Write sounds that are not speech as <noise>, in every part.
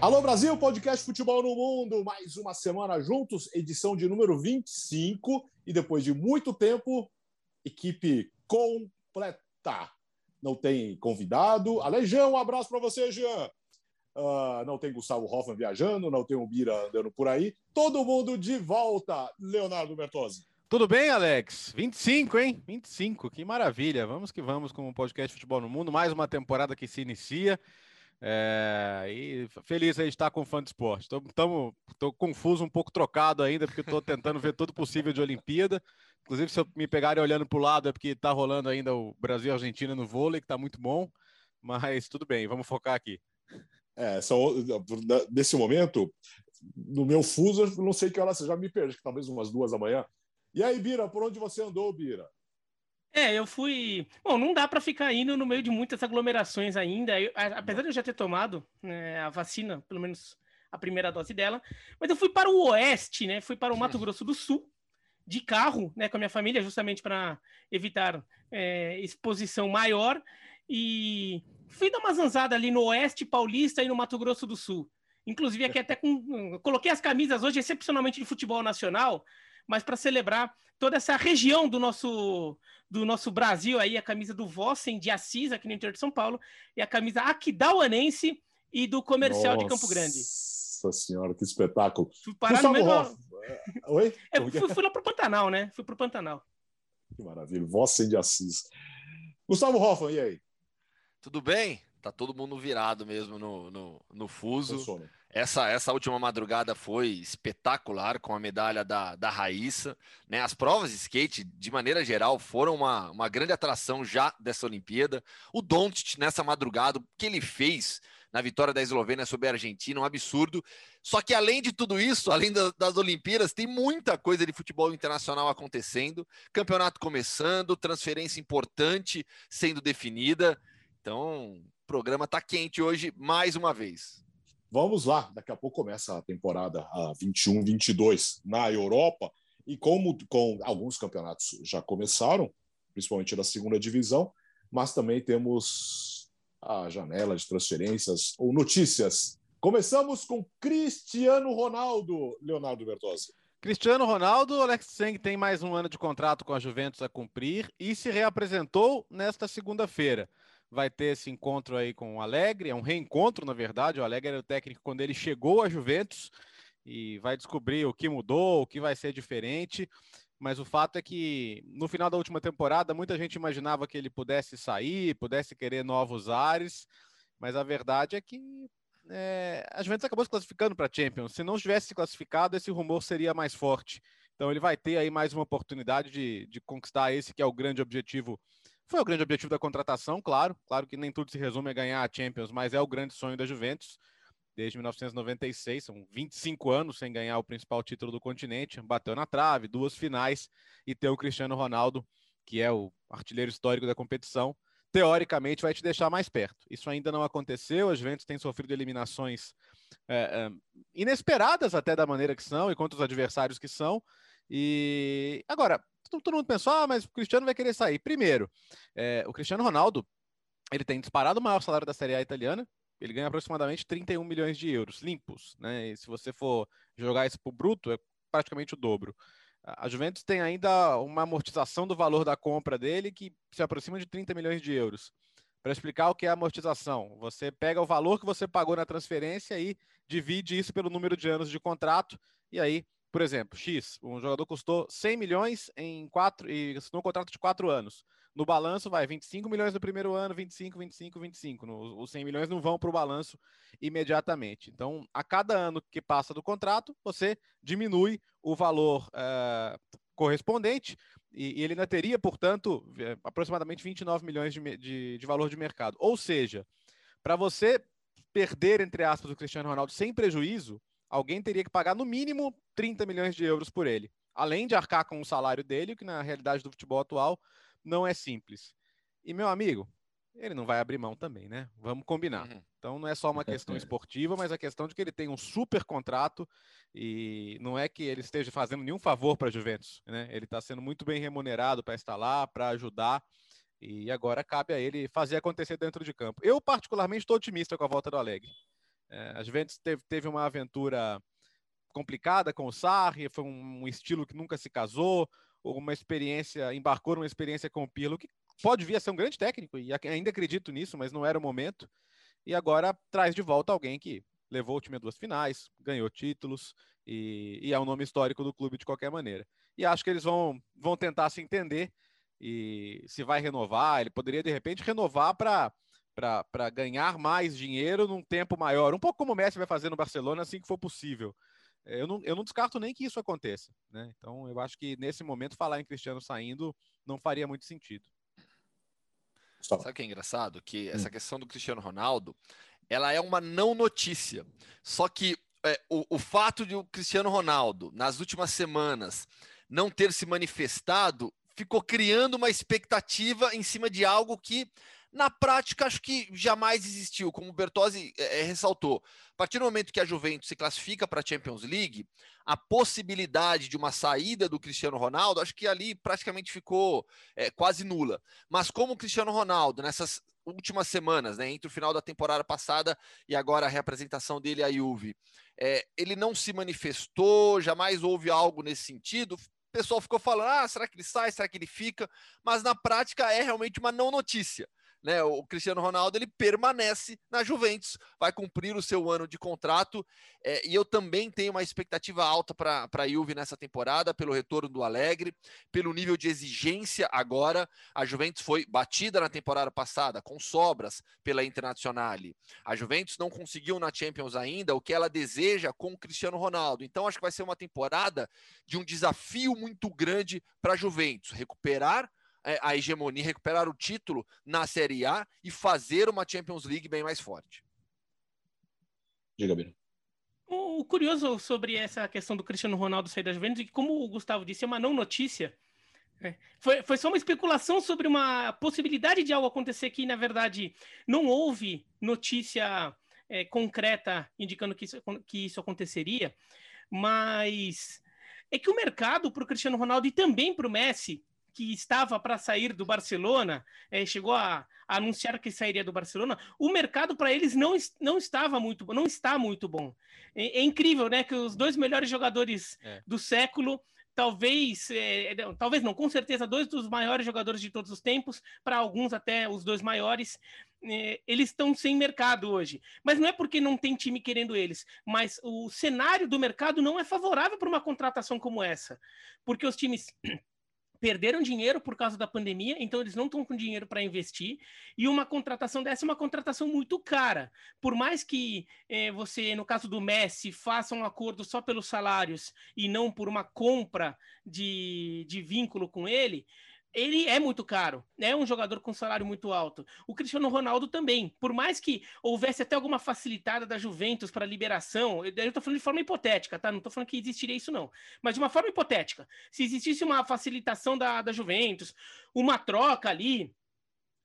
Alô Brasil, podcast Futebol no Mundo, mais uma semana juntos, edição de número 25 e depois de muito tempo, equipe completa. Não tem convidado. Ale Jean, um abraço para você, Jean. Uh, não tem Gustavo Hoffman viajando, não tem o Bira andando por aí. Todo mundo de volta, Leonardo Bertozzi. Tudo bem, Alex? 25, hein? 25, que maravilha. Vamos que vamos com o podcast Futebol no Mundo. Mais uma temporada que se inicia. É, e feliz aí de estar com o fã de esporte. Estou confuso, um pouco trocado ainda, porque estou tentando ver tudo possível de Olimpíada. Inclusive, se eu me pegarem olhando para o lado, é porque está rolando ainda o Brasil e Argentina no vôlei, que está muito bom. Mas tudo bem, vamos focar aqui. É, são, nesse momento, no meu fuso, não sei que hora você já me perde, talvez umas duas da manhã. E aí, Bira, por onde você andou, Bira? É, eu fui. Bom, não dá para ficar indo no meio de muitas aglomerações ainda. Eu, apesar de eu já ter tomado né, a vacina, pelo menos a primeira dose dela, mas eu fui para o oeste, né? Fui para o Mato Grosso do Sul de carro, né, com a minha família, justamente para evitar é, exposição maior. E fui dar uma zanzada ali no oeste paulista e no Mato Grosso do Sul. Inclusive aqui até com. Coloquei as camisas hoje, excepcionalmente de futebol nacional, mas para celebrar toda essa região do nosso do nosso Brasil aí, a camisa do Vossen de Assis, aqui no interior de São Paulo, e a camisa Aquidauanense e do Comercial Nossa. de Campo Grande. Nossa senhora, que espetáculo. Fui parar no mesmo... <laughs> Oi? É, fui, fui lá pro Pantanal, né? Fui pro Pantanal. Que maravilha. Vossen de Assis. Gustavo Hoffman, e aí? Tudo bem? Tá todo mundo virado mesmo no, no, no fuso. Essa, essa última madrugada foi espetacular com a medalha da, da Raíssa. Né? As provas de skate, de maneira geral, foram uma, uma grande atração já dessa Olimpíada. O Doncic, nessa madrugada, o que ele fez na vitória da Eslovênia sobre a Argentina, um absurdo. Só que além de tudo isso, além das, das Olimpíadas, tem muita coisa de futebol internacional acontecendo. Campeonato começando, transferência importante sendo definida. Então, programa está quente hoje mais uma vez. Vamos lá, daqui a pouco começa a temporada a 21-22 na Europa e como com alguns campeonatos já começaram, principalmente da segunda divisão, mas também temos a janela de transferências ou notícias. Começamos com Cristiano Ronaldo, Leonardo Bertozzi. Cristiano Ronaldo, Alex Seng tem mais um ano de contrato com a Juventus a cumprir e se reapresentou nesta segunda-feira vai ter esse encontro aí com o Alegre, é um reencontro, na verdade. O Alegre era o técnico quando ele chegou à Juventus e vai descobrir o que mudou, o que vai ser diferente. Mas o fato é que no final da última temporada, muita gente imaginava que ele pudesse sair, pudesse querer novos ares, mas a verdade é que é, a Juventus acabou se classificando para a Champions. Se não tivesse se classificado, esse rumor seria mais forte. Então ele vai ter aí mais uma oportunidade de, de conquistar esse que é o grande objetivo foi o grande objetivo da contratação, claro. Claro que nem tudo se resume a ganhar a Champions, mas é o grande sonho da Juventus. Desde 1996, são 25 anos sem ganhar o principal título do continente. Bateu na trave, duas finais e ter o Cristiano Ronaldo, que é o artilheiro histórico da competição, teoricamente vai te deixar mais perto. Isso ainda não aconteceu. A Juventus tem sofrido eliminações é, é, inesperadas até da maneira que são e contra os adversários que são. E agora, todo mundo pensou, ah, mas o Cristiano vai querer sair. Primeiro, é, o Cristiano Ronaldo, ele tem disparado o maior salário da Série A italiana, ele ganha aproximadamente 31 milhões de euros limpos, né? E se você for jogar isso para o bruto, é praticamente o dobro. A Juventus tem ainda uma amortização do valor da compra dele que se aproxima de 30 milhões de euros. Para explicar o que é amortização, você pega o valor que você pagou na transferência e divide isso pelo número de anos de contrato, e aí por exemplo, X, um jogador custou 100 milhões em quatro e assinou um contrato de quatro anos. No balanço vai 25 milhões no primeiro ano, 25, 25, 25. No, os 100 milhões não vão para o balanço imediatamente. Então, a cada ano que passa do contrato, você diminui o valor uh, correspondente e, e, ele ainda teria, portanto, eh, aproximadamente 29 milhões de, de, de valor de mercado. Ou seja, para você perder, entre aspas, o Cristiano Ronaldo sem prejuízo, alguém teria que pagar no mínimo 30 milhões de euros por ele, além de arcar com o salário dele, que na realidade do futebol atual não é simples. E meu amigo, ele não vai abrir mão também, né? Vamos combinar. Uhum. Então não é só uma questão <laughs> esportiva, mas a questão de que ele tem um super contrato e não é que ele esteja fazendo nenhum favor para a Juventus, né? Ele está sendo muito bem remunerado para estar lá, para ajudar. E agora cabe a ele fazer acontecer dentro de campo. Eu, particularmente, estou otimista com a volta do Alegre. É, a Juventus teve, teve uma aventura complicada com o Sarri, foi um, estilo que nunca se casou, uma experiência, embarcou numa experiência com o Pirlo, que pode vir a ser um grande técnico, e ainda acredito nisso, mas não era o momento. E agora traz de volta alguém que levou o time a duas finais, ganhou títulos e, e, é um nome histórico do clube de qualquer maneira. E acho que eles vão, vão tentar se entender e se vai renovar. Ele poderia, de repente, renovar para ganhar mais dinheiro num tempo maior, um pouco como o Messi vai fazer no Barcelona assim que for possível. Eu não, eu não descarto nem que isso aconteça. Né? Então, eu acho que nesse momento falar em Cristiano saindo não faria muito sentido. Sabe o que é engraçado? Que essa hum. questão do Cristiano Ronaldo, ela é uma não notícia. Só que é, o, o fato de o Cristiano Ronaldo, nas últimas semanas, não ter se manifestado, ficou criando uma expectativa em cima de algo que na prática, acho que jamais existiu, como o Bertozzi é, ressaltou. A partir do momento que a Juventus se classifica para a Champions League, a possibilidade de uma saída do Cristiano Ronaldo, acho que ali praticamente ficou é, quase nula. Mas como o Cristiano Ronaldo, nessas últimas semanas, né, entre o final da temporada passada e agora a representação dele à Juve, é, ele não se manifestou, jamais houve algo nesse sentido, o pessoal ficou falando: ah, será que ele sai? Será que ele fica? Mas na prática é realmente uma não notícia né? O Cristiano Ronaldo ele permanece na Juventus, vai cumprir o seu ano de contrato é, e eu também tenho uma expectativa alta para a Juve nessa temporada, pelo retorno do Alegre, pelo nível de exigência agora. A Juventus foi batida na temporada passada com sobras pela Internazionale. A Juventus não conseguiu na Champions ainda o que ela deseja com o Cristiano Ronaldo. Então acho que vai ser uma temporada de um desafio muito grande para a Juventus recuperar a hegemonia, recuperar o título na Série A e fazer uma Champions League bem mais forte. Diga, Bino. O curioso sobre essa questão do Cristiano Ronaldo sair da Juventus, é que como o Gustavo disse, é uma não notícia. É. Foi, foi só uma especulação sobre uma possibilidade de algo acontecer que, na verdade, não houve notícia é, concreta indicando que isso, que isso aconteceria, mas é que o mercado para o Cristiano Ronaldo e também para o Messi que estava para sair do Barcelona, é, chegou a, a, anunciar que sairia do Barcelona, o mercado para eles não, não estava muito não está muito bom. É, é incrível, né? Que os dois melhores jogadores é. do século talvez, é, talvez não, com certeza, dois dos maiores jogadores de todos os tempos, para alguns até os dois maiores, é, eles estão sem mercado hoje. Mas não é porque não tem time querendo eles, mas o cenário do mercado não é favorável para uma contratação como essa, porque os times perderam dinheiro por causa da pandemia, então eles não estão com dinheiro para investir. E uma contratação dessa é uma contratação muito cara. Por mais que eh, você, no caso do Messi, faça um acordo só pelos salários e não por uma compra de, de vínculo com ele, ele é muito caro, é um jogador com salário muito alto. O Cristiano Ronaldo também, por mais que houvesse até alguma facilitada da Juventus para liberação, eu estou falando de forma hipotética, tá? Não estou falando que existiria isso não, mas de uma forma hipotética. Se existisse uma facilitação da, da Juventus, uma troca ali,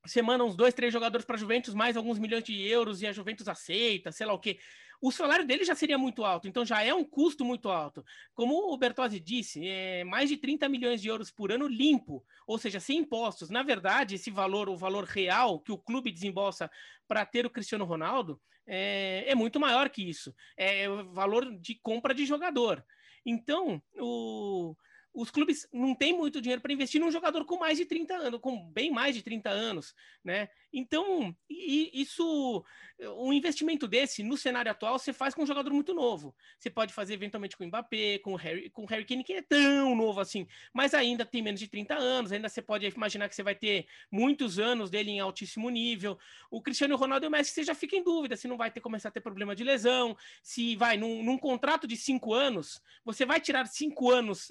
você manda uns dois, três jogadores para a Juventus, mais alguns milhões de euros e a Juventus aceita, sei lá o quê o salário dele já seria muito alto, então já é um custo muito alto. Como o Bertozzi disse, é mais de 30 milhões de euros por ano limpo, ou seja, sem impostos. Na verdade, esse valor, o valor real que o clube desembolsa para ter o Cristiano Ronaldo, é, é muito maior que isso. É o valor de compra de jogador. Então, o os clubes não têm muito dinheiro para investir num jogador com mais de 30 anos, com bem mais de 30 anos, né? Então, isso, um investimento desse no cenário atual, você faz com um jogador muito novo. Você pode fazer eventualmente com o Mbappé, com o Harry, com o Harry Kane, que é tão novo assim, mas ainda tem menos de 30 anos, ainda você pode imaginar que você vai ter muitos anos dele em altíssimo nível. O Cristiano Ronaldo e o Messi, você já fica em dúvida se não vai ter começar a ter problema de lesão, se vai, num, num contrato de cinco anos, você vai tirar cinco anos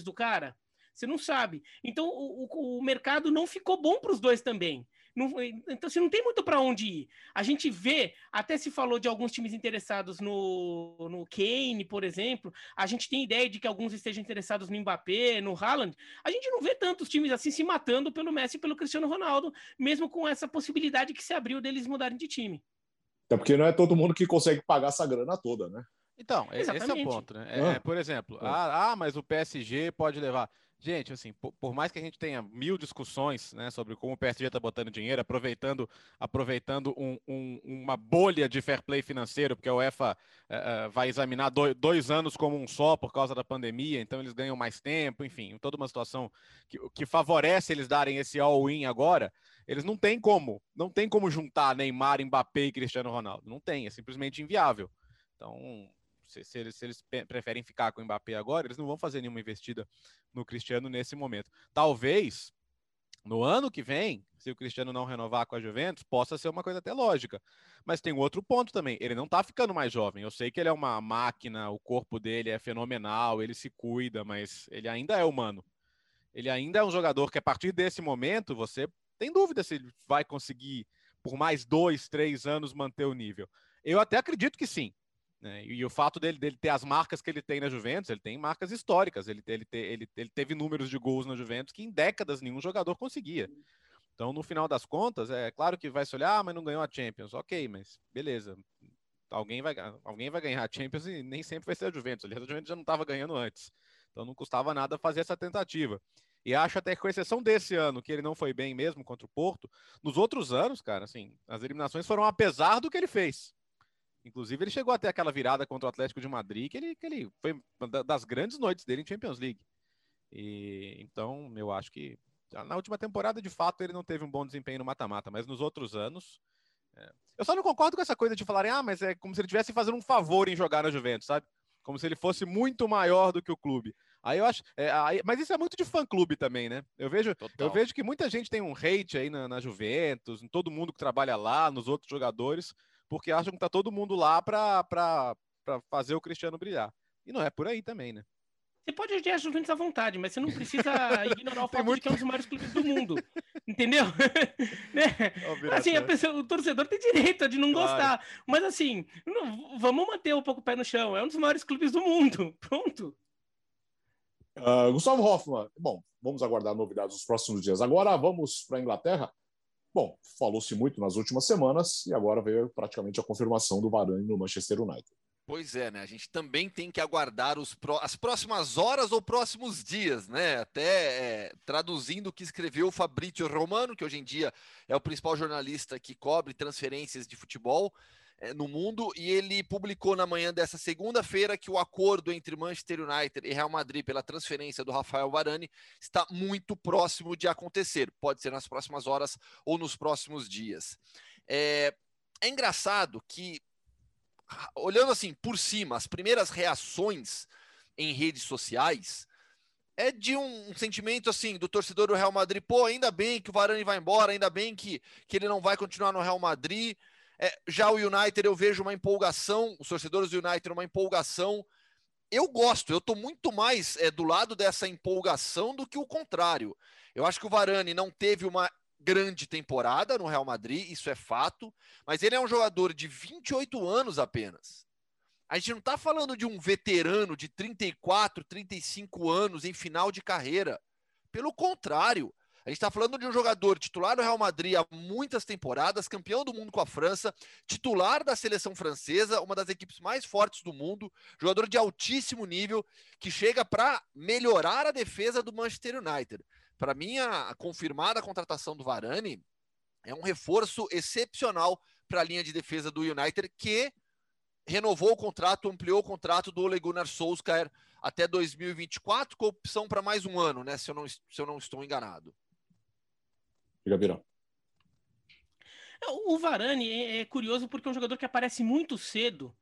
do cara? Você não sabe. Então, o, o, o mercado não ficou bom para os dois também. Não, então, assim, não tem muito para onde ir. A gente vê, até se falou de alguns times interessados no, no Kane, por exemplo. A gente tem ideia de que alguns estejam interessados no Mbappé, no Haaland. A gente não vê tantos times assim se matando pelo Messi e pelo Cristiano Ronaldo, mesmo com essa possibilidade que se abriu deles mudarem de time. Até porque não é todo mundo que consegue pagar essa grana toda, né? Então, Exatamente. esse é o ponto, né? É, é, por exemplo, é. ah, ah, mas o PSG pode levar. Gente, assim, por, por, mais que a gente tenha mil discussões né, sobre como o PSG está botando dinheiro, aproveitando, aproveitando um, um, uma bolha de fair play financeiro, porque a UEFA uh, vai examinar dois, dois, anos como um só por causa da pandemia, então eles ganham mais tempo, enfim, toda uma situação que, que favorece eles darem esse all-in agora. Eles não têm como, não tem como juntar Neymar, Mbappé e Cristiano Ronaldo. Não tem, é simplesmente inviável. Então, se, se, eles, se eles preferem ficar com o Mbappé agora, eles não vão fazer nenhuma investida no Cristiano nesse momento. Talvez no ano que vem, se o Cristiano não renovar com a Juventus, possa ser uma coisa até lógica. Mas tem outro ponto também. Ele não tá ficando mais jovem. Eu sei que ele é uma máquina, o corpo dele é fenomenal, ele se cuida, mas ele ainda é humano. Ele ainda é um jogador que, a partir desse momento, você tem dúvida se ele vai conseguir, por mais dois, três anos, manter o nível. Eu até acredito que sim. Né? E, e, o fato dele, dele ter as marcas que ele tem na Juventus, ele tem marcas históricas, ele, ele, ele, ele teve números de gols na Juventus que em décadas nenhum jogador conseguia. Então, no final das contas, é claro que vai se olhar, ah, mas não ganhou a Champions. Ok, mas beleza. Alguém vai, alguém vai ganhar a Champions e nem sempre vai ser a Juventus. Aliás, a Juventus já não estava ganhando antes. Então não custava nada fazer essa tentativa. E acho até que, com exceção desse ano, que ele não foi bem mesmo contra o Porto, nos outros anos, cara, assim, as eliminações foram apesar do que ele fez. Inclusive, ele chegou até aquela virada contra o Atlético de Madrid, que ele, que ele foi uma das grandes noites dele em Champions League. E, então, eu acho que na última temporada, de fato, ele não teve um bom desempenho no mata-mata, mas nos outros anos. É... Eu só não concordo com essa coisa de falarem, ah, mas é como se ele estivesse fazendo um favor em jogar na Juventus, sabe? Como se ele fosse muito maior do que o clube. Aí eu acho. É, aí, mas isso é muito de fã-clube também, né? Eu vejo, eu vejo que muita gente tem um hate aí na, na Juventus, em todo mundo que trabalha lá, nos outros jogadores, porque acham que tá todo mundo lá para fazer o Cristiano brilhar. E não é por aí também, né? Você pode odiar a Juventus à vontade, mas você não precisa <laughs> ignorar o fato muito... de que é um dos maiores clubes do mundo. Entendeu? <laughs> né? Assim, a pessoa, o torcedor tem direito de não claro. gostar. Mas assim, não, vamos manter um pouco o pé no chão. É um dos maiores clubes do mundo. <laughs> Pronto. Uh, Gustavo Hoffman, bom, vamos aguardar novidades nos próximos dias. Agora vamos para a Inglaterra. Bom, falou-se muito nas últimas semanas e agora veio praticamente a confirmação do Varane no Manchester United. Pois é, né? A gente também tem que aguardar os as próximas horas ou próximos dias, né? Até é, traduzindo o que escreveu o Fabrício Romano, que hoje em dia é o principal jornalista que cobre transferências de futebol no mundo, e ele publicou na manhã dessa segunda-feira que o acordo entre Manchester United e Real Madrid pela transferência do Rafael Varane está muito próximo de acontecer. Pode ser nas próximas horas ou nos próximos dias. É, é engraçado que, olhando assim por cima, as primeiras reações em redes sociais é de um, um, sentimento assim do torcedor do Real Madrid, pô, ainda bem que o Varane vai embora, ainda bem que, que ele não vai continuar no Real Madrid. É, já o United eu vejo uma empolgação, os torcedores do United uma empolgação. Eu gosto, eu estou muito mais é, do lado dessa empolgação do que o contrário. Eu acho que o Varane não teve uma grande temporada no Real Madrid, isso é fato, mas ele é um jogador de 28 anos apenas. A gente não está falando de um veterano de 34, 35 anos em final de carreira. Pelo contrário, a gente está falando de um jogador titular do Real Madrid há muitas temporadas, campeão do mundo com a França, titular da seleção francesa, uma das equipes mais fortes do mundo, jogador de altíssimo nível, que chega para melhorar a defesa do Manchester United. Para mim, a confirmada contratação do Varane é um reforço excepcional para a linha de defesa do United, que renovou o contrato, ampliou o contrato do Ole Gunnar Solskjaer até 2024, com opção para mais um ano, né? Se eu não, se eu não estou enganado. Diga, O Varane é, é curioso porque é um jogador que aparece muito cedo.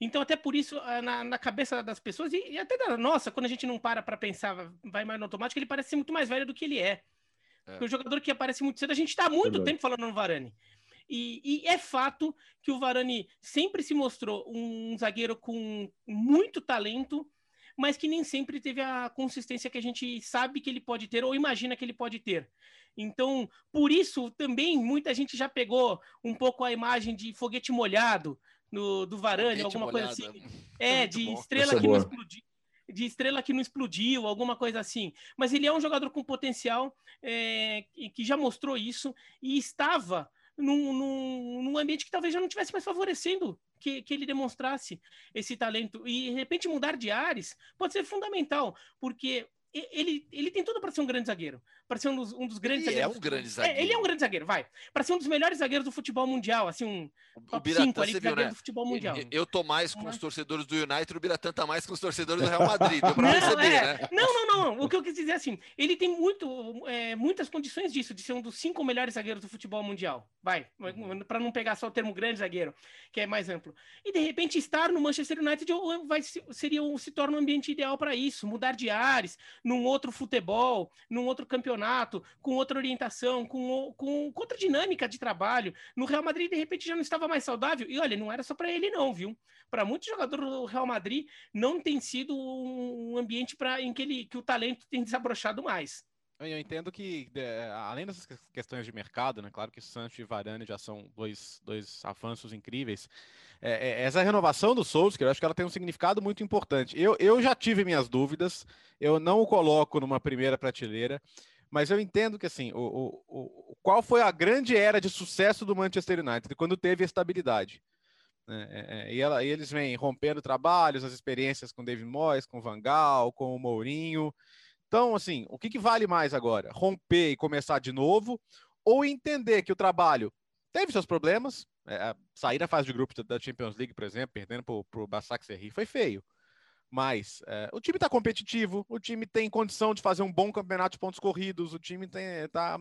Então, até por isso, ah, na, na cabeça das pessoas, e, e, até da nossa, quando a gente não para para pensar, vai mais no automático, ele parece ser muito mais velho do que ele é. é. Porque o jogador que aparece muito cedo, a gente está há muito tempo falando no Varane. E, e, é fato que o Varane sempre se mostrou um zagueiro com muito talento, mas que nem sempre teve a consistência que a gente sabe que ele pode ter ou imagina que ele pode ter. Então, por isso também muita gente já pegou um pouco a imagem de foguete molhado no, do Varane, foguete alguma molhado. coisa assim. É, de bom. estrela é que não explodiu de estrela que não explodiu, alguma coisa assim. Mas ele é um jogador com potencial é, que já mostrou isso e estava num, num, num, ambiente que talvez já não tivesse mais favorecendo que, que ele demonstrasse esse talento. E de repente mudar de ares pode ser fundamental, porque ele, ele tem tudo para ser um grande zagueiro. Para ser um dos, um dos grandes ele zagueiros. é um grande zagueiro. É, ele é um grande zagueiro, vai. Para ser um dos melhores zagueiros do futebol mundial, assim, um top 5 ali, viu, né? do futebol mundial. Eu tô mais com os torcedores do United, o Biratã tá mais com os torcedores do Real Madrid. Deu pra não, perceber, é. né? Não, não, não. O que eu quis dizer é assim, ele tem muito, é, muitas condições disso, de ser um dos cinco melhores zagueiros do futebol mundial. Vai, para não pegar só o termo grande zagueiro, que é mais amplo. E de repente estar no Manchester United vai, seria, se torna um ambiente ideal para isso, mudar de ares, num outro futebol, num outro campeonato, com outra orientação, com, com, com outra dinâmica de trabalho. No Real Madrid, de repente, já não estava mais saudável. E olha, não era só para ele, não, viu? Para muitos jogadores do Real Madrid, não tem sido um ambiente pra, em que, ele, que o talento tem desabrochado mais. Eu entendo que, além dessas questões de mercado, né? Claro que Sancho e Varane já são dois, dois avanços incríveis. É, é, essa renovação do Souls, eu acho que ela tem um significado muito importante. Eu, eu já tive minhas dúvidas, eu não o coloco numa primeira prateleira, mas eu entendo que, assim, o, o, o, qual foi a grande era de sucesso do Manchester United? Quando teve estabilidade. Né? É, é, e, ela, e, eles vêm rompendo trabalhos, as experiências com David Moyes, com Van Gaal, com o Mourinho. Então, assim, o que, que vale mais agora? Romper e começar de novo ou entender que o trabalho teve seus problemas? É, sair da fase de grupos da Champions League, por exemplo, perdendo para o Basak Serri, foi feio. Mas é, o time está competitivo, o time tem condição de fazer um bom campeonato de pontos corridos, o time tem. Tá,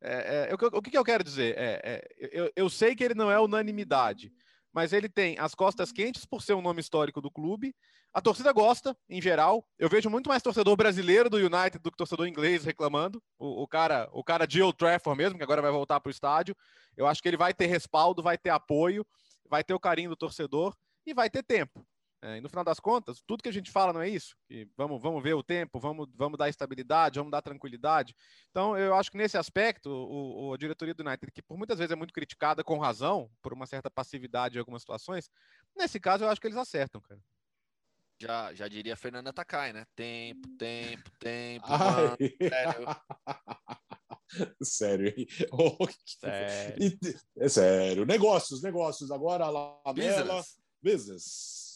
é, é, o, o, que, que, eu quero dizer? É, é, eu, eu sei que ele não é unanimidade, mas ele tem as costas quentes por ser um nome histórico do clube. A torcida gosta, em geral. Eu vejo muito mais torcedor brasileiro do United do que torcedor inglês reclamando. O, o cara, o cara de Old Trafford mesmo, que agora vai voltar para o estádio. Eu acho que ele vai ter respaldo, vai ter apoio, vai ter o carinho do torcedor e vai ter tempo. É, e no final das contas, tudo que a gente fala não é isso. Que vamos, vamos ver o tempo, vamos, vamos dar estabilidade, vamos dar tranquilidade. Então, eu acho que nesse aspecto, o, o, a diretoria do United, que por muitas vezes é muito criticada com razão, por uma certa passividade em algumas situações, nesse caso eu acho que eles acertam, cara. Já, já diria Fernanda Takai, né? Tempo, tempo, tempo. <laughs> sério. hein? <laughs> Oh, sério. É sério. Negócios, negócios. Agora, Lamela. Business. Business.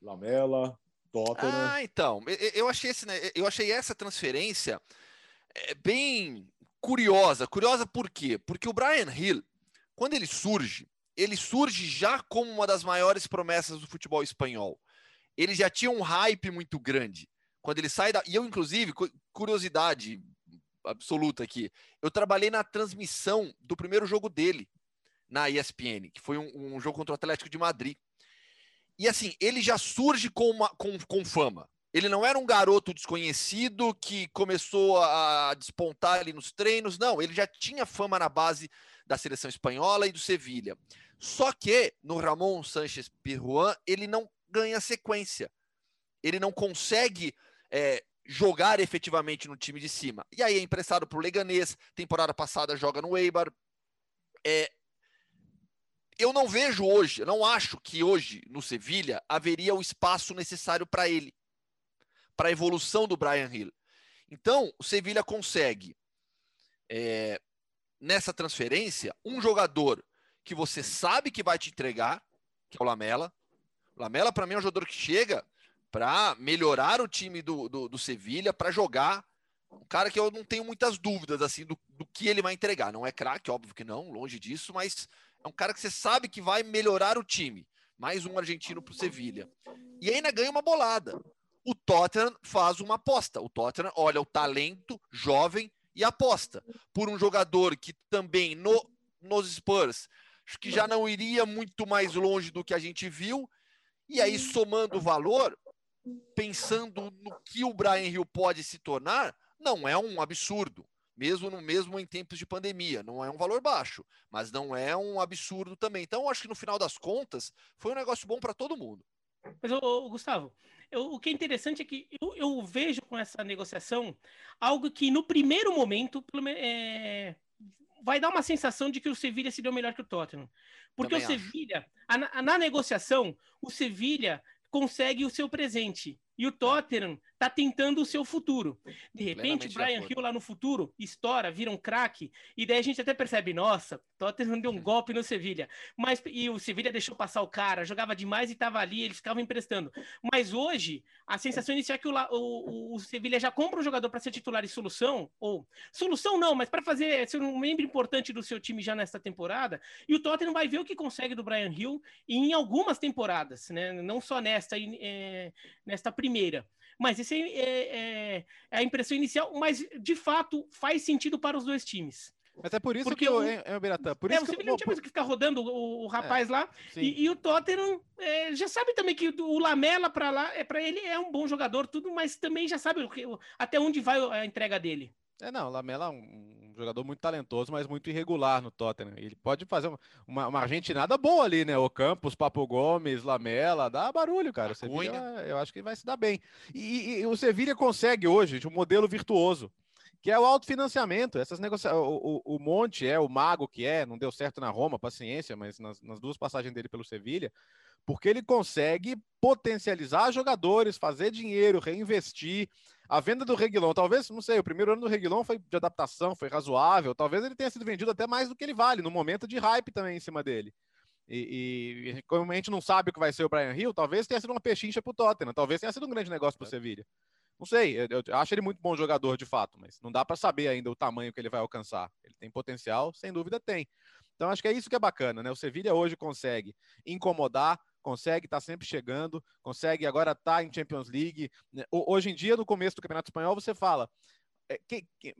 Lamela, Tottenham. Ah, então, eu achei, esse, né, eu achei essa transferência é, bem curiosa. Curiosa por quê? Porque o Brian Hill, quando ele surge, ele surge já como uma das maiores promessas do futebol espanhol. Ele já tinha um hype muito grande. Quando ele sai da. E eu, inclusive, curiosidade absoluta aqui, eu trabalhei na transmissão do primeiro jogo dele na ESPN, que foi um, um jogo contra o Atlético de Madrid. E assim, ele já surge com, uma, com, com fama. Ele não era um garoto desconhecido que começou a despontar ali nos treinos. Não, ele já tinha fama na base da seleção espanhola e do Sevilha. Só que no Ramon Sanchez Pirjuan, ele não ganha sequência. Ele não consegue é, jogar efetivamente no time de cima. E aí é emprestado para o Leganês. Temporada passada joga no Eibar. É, eu não vejo hoje, eu não acho que hoje no Sevilha haveria o espaço necessário para ele, para a evolução do Brian Hill. Então, o Sevilha consegue, é, nessa transferência, um jogador que você sabe que vai te entregar, que é o Lamela. O Lamela, para mim, é um jogador que chega para melhorar o time do, do, do Sevilha, para jogar. Um cara que eu não tenho muitas dúvidas assim do, do que ele vai entregar. Não é craque, óbvio que não, longe disso, mas é um cara que você sabe que vai melhorar o time. Mais um argentino para o Sevilha. E ainda ganha uma bolada. O Tottenham faz uma aposta. O Tottenham olha o talento jovem e aposta por um jogador que também no, nos Spurs que já não iria muito mais longe do que a gente viu. E aí, somando o valor, pensando no que o Brian Hill pode se tornar, não é um absurdo mesmo no mesmo em tempos de pandemia. Não é um valor baixo, mas não é um absurdo também. Então, acho que no final das contas, foi um negócio bom para todo mundo. Mas, ô, Gustavo, eu, o que é interessante é que eu, eu, vejo com essa negociação algo que no primeiro momento é, vai dar uma sensação de que o Sevilha se deu melhor que o Tottenham. Porque Também o Sevilha, na negociação, o Sevilha consegue o seu presente E o Tottenham tá tentando o seu futuro. De repente, o Brian Hill lá no futuro estoura, vira um craque, e daí a gente até percebe, nossa, Tottenham deu um uhum. golpe no Sevilha. Mas e o Sevilha deixou passar o cara, jogava demais e estava ali, eles ficavam emprestando. Mas hoje, a sensação inicial é que o, o, o Sevilha já compra um jogador para ser titular e solução, ou solução não, mas para fazer ser um membro importante do seu time já nesta temporada, e o Tottenham vai ver o que consegue do Brian Hill em algumas temporadas, né? Não só nesta, é, nesta primeira primeira. Mas essa é, é, é, a impressão inicial, mas de fato faz sentido para os dois times. Mas é por isso Porque que o, é, é, Biratã, por é, isso você que não tinha mais que ficar rodando o, o rapaz é, lá. E, e, o Tottenham é, já sabe também que o Lamela para lá, é para ele é um bom jogador, tudo, mas também já sabe até onde vai a entrega dele. É, não, o Lamela é um, jogador muito talentoso, mas muito irregular no Tottenham. Ele pode fazer uma, uma argentinada boa ali, né? O Campos, Papo Gomes, Lamela, dá barulho, cara. O Sevilha, eu acho que vai se dar bem. E, e o Sevilha consegue hoje um modelo virtuoso, que é o autofinanciamento. Essas negociações. O, o, o, Monte é, o Mago que é, não deu certo na Roma, paciência, mas nas, nas duas passagens dele pelo Sevilha, porque ele consegue potencializar jogadores, fazer dinheiro, reinvestir. A venda do Reguilon, talvez, não sei, o primeiro ano do Reguilon foi de adaptação, foi razoável. Talvez ele tenha sido vendido até mais do que ele vale, no momento de hype também em cima dele. E, e como a gente não sabe o que vai ser o Brian Hill, talvez tenha sido uma pechincha pro Tottenham, talvez tenha sido um grande negócio pro é. Sevilla. Não sei, eu, eu, acho ele muito bom jogador de fato, mas não dá para saber ainda o tamanho que ele vai alcançar. Ele tem potencial, sem dúvida tem. Então acho que é isso que é bacana, né? O Sevilla hoje consegue incomodar, consegue estar tá sempre chegando, consegue agora estar tá em Champions League. Né? Hoje em dia, no começo do Campeonato Espanhol, você fala. É, que, que,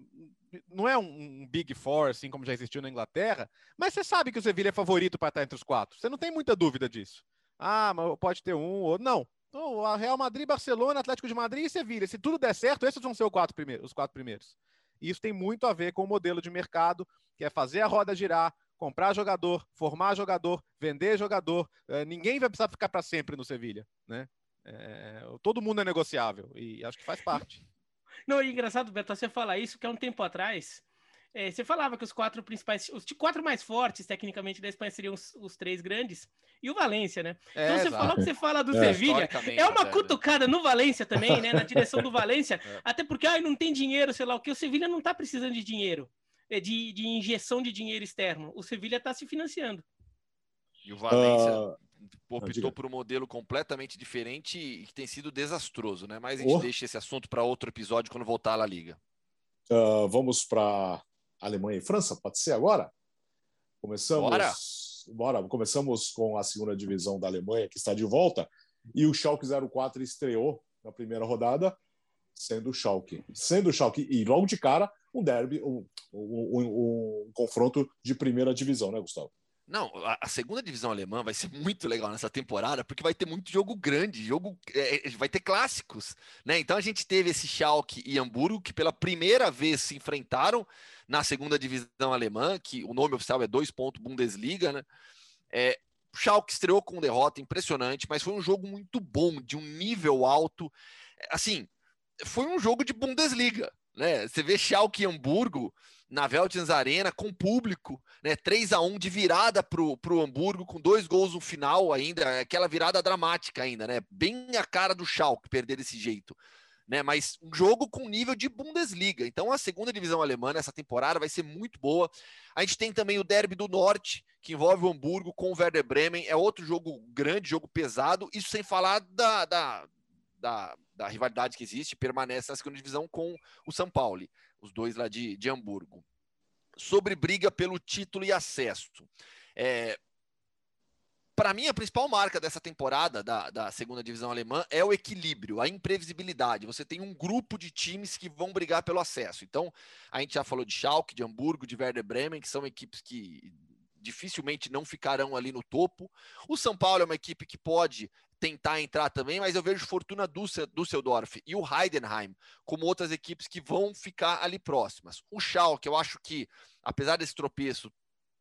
não é um, Big Four, assim como já existiu na Inglaterra, mas você sabe que o Sevilla é favorito para estar entre os quatro. Você não tem muita dúvida disso. Ah, mas pode ter um ou não. Então, Real Madrid, Barcelona, Atlético de Madrid e Sevilha. Se tudo der certo, esses vão ser os quatro primeiros. Os quatro primeiros. E isso tem muito a ver com o modelo de mercado, que é fazer a roda girar, comprar jogador, formar jogador, vender jogador. É, ninguém vai precisar ficar para sempre no Sevilha, né? É, todo mundo é negociável e acho que faz parte. Não, é engraçado, Beto, você falar isso, que há um tempo atrás é, você falava que os quatro principais, os quatro mais fortes, tecnicamente, da Espanha seriam os, os três grandes, e o Valência, né? É, então você exato. falou que você fala do é, Sevilha, é uma até, cutucada né? no Valência também, né? Na direção do <laughs> Valência, é. até porque ai, não tem dinheiro, sei lá o que, o Sevilha não tá precisando de dinheiro. É, de, de injeção de dinheiro externo. O Sevilha está se financiando. E o Valência uh... optou por um modelo completamente diferente e que tem sido desastroso, né? Mas a gente oh. deixa esse assunto para outro episódio quando voltar à La Liga. Uh, vamos para Alemanha e França, pode ser agora? Começamos. Bora. Bora. Começamos com a segunda divisão da Alemanha, que está de volta, e o Schalke 04 estreou na primeira rodada, sendo o Schalke. Sendo o Schalke, e logo de cara, um derby, um, um, um, um confronto de primeira divisão, né, Gustavo? Não, a, segunda divisão alemã vai ser muito legal nessa temporada, porque vai ter muito jogo grande, jogo é, é, vai ter clássicos, né? Então a gente teve esse Schalke e Hamburgo que pela primeira vez se enfrentaram na segunda divisão alemã, que o nome oficial é 2. Bundesliga, né? É, Schalke estreou com derrota impressionante, mas foi um jogo muito bom, de um nível alto. Assim, foi um jogo de Bundesliga, né? Você vê Schalke e Hamburgo na Veltins Arena com público, né? 3 a 1 de virada pro, pro Hamburgo com dois gols no final ainda, aquela virada dramática ainda, né? Bem a cara do Schalke perder desse jeito. Né, mas um jogo com nível de Bundesliga. Então a segunda divisão alemã essa temporada vai ser muito boa. A gente tem também o Derby do Norte, que envolve o Hamburgo com o Werder Bremen. É outro jogo grande, jogo pesado. Isso sem falar da, da, da da rivalidade que existe, permanece na segunda divisão com o São Paulo, os dois lá de, de Hamburgo. Sobre briga pelo título e acesso. É, para mim, a principal marca dessa temporada da, da, segunda divisão alemã é o equilíbrio, a imprevisibilidade. Você tem um grupo de times que vão brigar pelo acesso. Então, a gente já falou de Schalke, de Hamburgo, de Werder Bremen, que são equipes que dificilmente não ficarão ali no topo. O São Paulo é uma equipe que pode tentar entrar também, mas eu vejo Fortuna Düsseldorf e o Heidenheim como outras equipes que vão ficar ali próximas. O Schalke, eu acho que, apesar desse tropeço,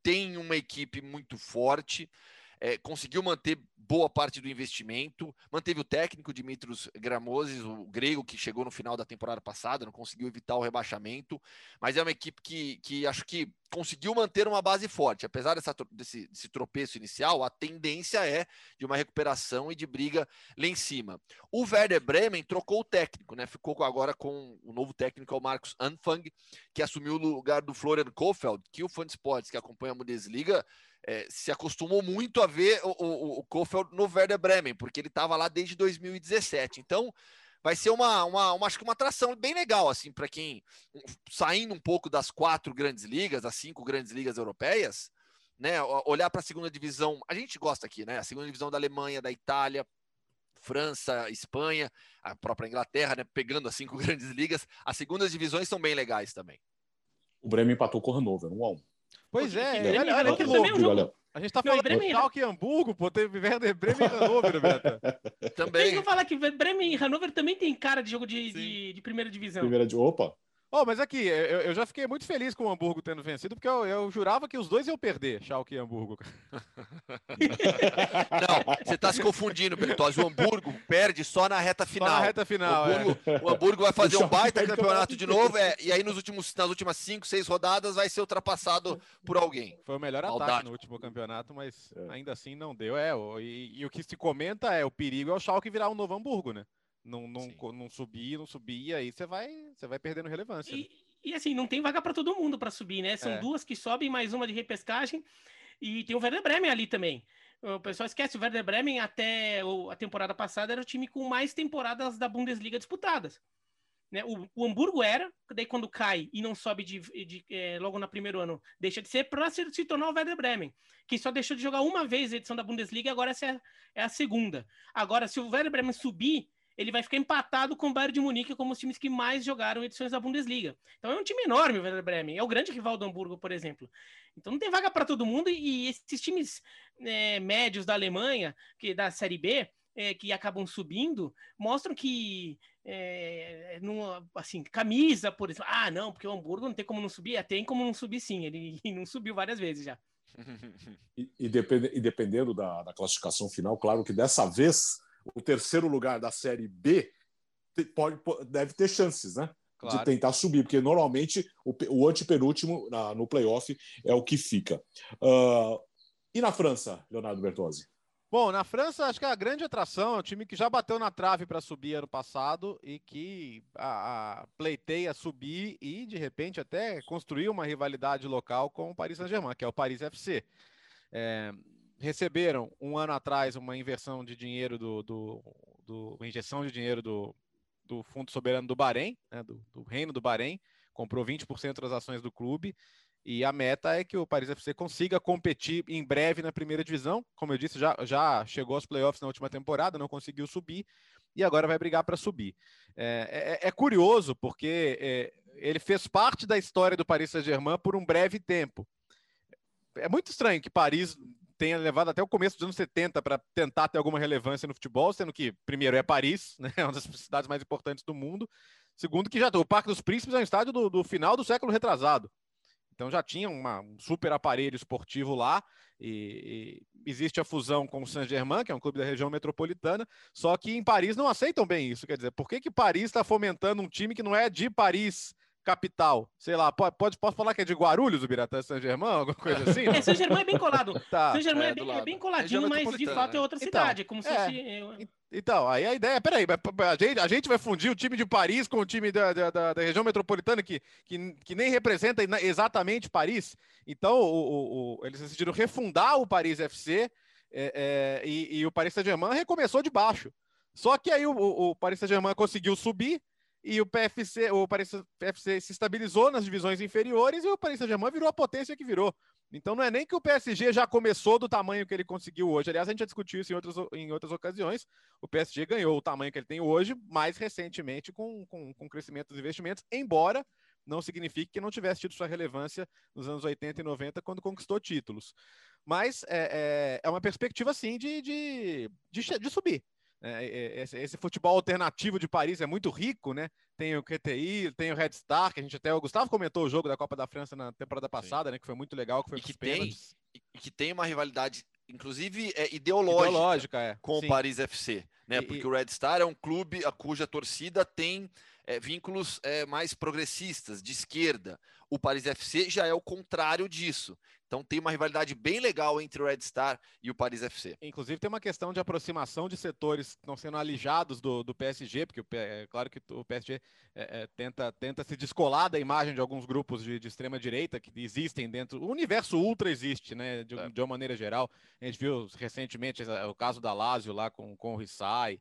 tem uma equipe muito forte. É, conseguiu manter boa parte do investimento, manteve o técnico Dimitros Gramozis, o grego que chegou no final da temporada passada, não conseguiu evitar o rebaixamento, mas é uma equipe que, que acho que conseguiu manter uma base forte. Apesar dessa, desse, desse tropeço inicial, a tendência é de uma recuperação e de briga lá em cima. O Werder Bremen trocou o técnico, né? Ficou agora com o novo técnico, é o Marcos Anfang, que assumiu o lugar do Florian Kofeld, que o Fan Sports, que acompanha a Bundesliga, é, se acostumou muito a ver o, o, o no Werder Bremen, porque ele estava lá desde 2017. Então, vai ser uma, uma, uma, acho que uma atração bem legal, assim, para quem saindo um pouco das quatro grandes ligas, das cinco grandes ligas europeias, né? Olhar para a segunda divisão, a gente gosta aqui, né? A segunda divisão da Alemanha, da Itália, França, Espanha, a própria Inglaterra, né? Pegando as cinco <laughs> grandes ligas, as segundas divisões são bem legais também. O Bremen empatou com o Hannover, 1 a 1 Pois é, olha, olha que louco. A gente tá falando de Schalke e Hamburgo, pô, teve Werder <laughs> Bremen e Hannover, Beto. Também. Tem que falar que Bremen e Hannover também tem cara de jogo de, de, de, primeira divisão. Primeira de... Opa! Oh, mas aqui, eu, eu, já fiquei muito feliz com o Hamburgo tendo vencido, porque eu, eu jurava que os dois iam perder, Schalke e Hamburgo. <laughs> Não, você está se confundindo, Bertozzi. O Hamburgo perde só na reta final. Só na reta final, o Hamburgo, é. o Hamburgo vai fazer um baita campeonato de novo, é, e aí nos últimos, nas últimas cinco, seis rodadas vai ser ultrapassado por alguém. Foi o melhor Maldade. ataque no último campeonato, mas é. ainda assim não deu. É, e, e, o que se comenta é o perigo é o Schalke virar um novo Hamburgo, né? Não, não, não subir, não subir, e aí você vai, você vai perdendo relevância. E, né? e assim, não tem vaga para todo mundo para subir, né? São é. duas que sobem, mais uma de repescagem. E tem o Werder Bremen ali também. O pessoal esquece, o Werder Bremen até a temporada passada era o time com mais temporadas da Bundesliga disputadas. Né? O, o, Hamburgo era, daí quando cai e não sobe de, de é, logo no primeiro ano, deixa de ser para se, se, tornar o Werder Bremen, que só deixou de jogar uma vez a edição da Bundesliga, agora essa é, é a segunda. Agora, se o Werder Bremen subir, ele vai ficar empatado com o Bayern de Munique como os times que mais jogaram edições da Bundesliga. Então é um time enorme o Werder Bremen, é o grande rival do Hamburgo, por exemplo. Então não tem vaga para todo mundo e esses times é, médios da Alemanha, que da Série B, é, que acabam subindo, mostram que é, numa, assim, camisa, por exemplo, ah, não, porque o Hamburgo não tem como não subir, é, tem como não subir sim, ele <laughs> não subiu várias vezes já. <laughs> E, e, depend, e dependendo da, da classificação final, claro que dessa vez o terceiro lugar da Série B pode, deve ter chances, né? Claro. De tentar subir, porque normalmente o, o antepenúltimo na, no playoff é o que fica. Uh, e na França, Leonardo Bertozzi? Bom, na França, acho que a grande atração é um time que já bateu na trave para subir ano passado e que a, a, pleiteia subir e, de repente, até construir uma rivalidade local com o Paris Saint-Germain, que é o Paris FC. É, receberam um ano atrás uma inversão de dinheiro do, do, do uma injeção de dinheiro do, do Fundo Soberano do Bahrein, né, do, do, Reino do Bahrein, comprou 20% das ações do clube e a meta é que o Paris FC consiga competir em breve na primeira divisão. Como eu disse, já, já chegou aos playoffs na última temporada, não conseguiu subir e agora vai brigar para subir. É, é, é, curioso porque é, ele fez parte da história do Paris Saint-Germain por um breve tempo. É muito estranho que Paris tenha levado até o começo dos anos 70 para tentar ter alguma relevância no futebol, sendo que, primeiro, é Paris, <laughs> né, é uma das cidades mais importantes do mundo. Segundo, que já o Parque dos Príncipes é um estádio do, do final do século retrasado. Então já tinha uma, um super aparelho esportivo lá, e, e existe a fusão com o Saint-Germain, que é um clube da região metropolitana, só que em Paris não aceitam bem isso. Quer dizer, por que, que Paris está fomentando um time que não é de Paris? Capital, sei lá, pode, pode, posso falar que é de Guarulhos, o Biratã Saint-Germain, alguma coisa assim? É, Saint-Germain é bem colado. <laughs> tá, Saint-Germain é, é, bem, é, bem, coladinho, mas de fato é outra então, cidade, é como se é, fosse... Então, aí a ideia, peraí, a gente, a gente vai fundir o time de Paris com o time da, da, da, da região metropolitana que, que, que, nem representa exatamente Paris. Então, o, o, o, eles decidiram refundar o Paris FC é, é, e, e, o Paris Saint-Germain recomeçou de baixo. Só que aí o, o Paris Saint-Germain conseguiu subir, e o PFC, o Paris PFC se estabilizou nas divisões inferiores e o Paris Saint-Germain virou a potência que virou. Então não é nem que o PSG já começou do tamanho que ele conseguiu hoje. Aliás, a gente já discutiu isso em outras, em outras ocasiões. O PSG ganhou o tamanho que ele tem hoje, mais recentemente com, com, com crescimento dos investimentos, embora não signifique que não tivesse tido sua relevância nos anos 80 e 90 quando conquistou títulos. Mas é, é, é uma perspectiva, sim, de, de, de, de subir. É, é, esse, esse, futebol alternativo de Paris é muito rico, né? Tem o QTI, tem o Red Star, que a gente até. O Gustavo comentou o jogo da Copa da França na temporada passada, Sim. né? Que foi muito legal, que foi e que tem E que tem uma rivalidade inclusive é ideológica, ideológica é. com Sim. o Paris FC, né? E, Porque e... o Red Star é um clube a cuja torcida tem é, vínculos é, mais progressistas, de esquerda. O Paris FC já é o contrário disso. Então tem uma rivalidade bem legal entre o Red Star e o Paris FC. Inclusive tem uma questão de aproximação de setores que estão sendo alijados do, do PSG, porque é claro que o PSG é, é, tenta, tenta se descolar da imagem de alguns grupos de, de extrema direita que existem dentro. O universo ultra existe, né? De, é. de uma maneira geral. A gente viu recentemente o caso da Lazio lá com, com o Rissai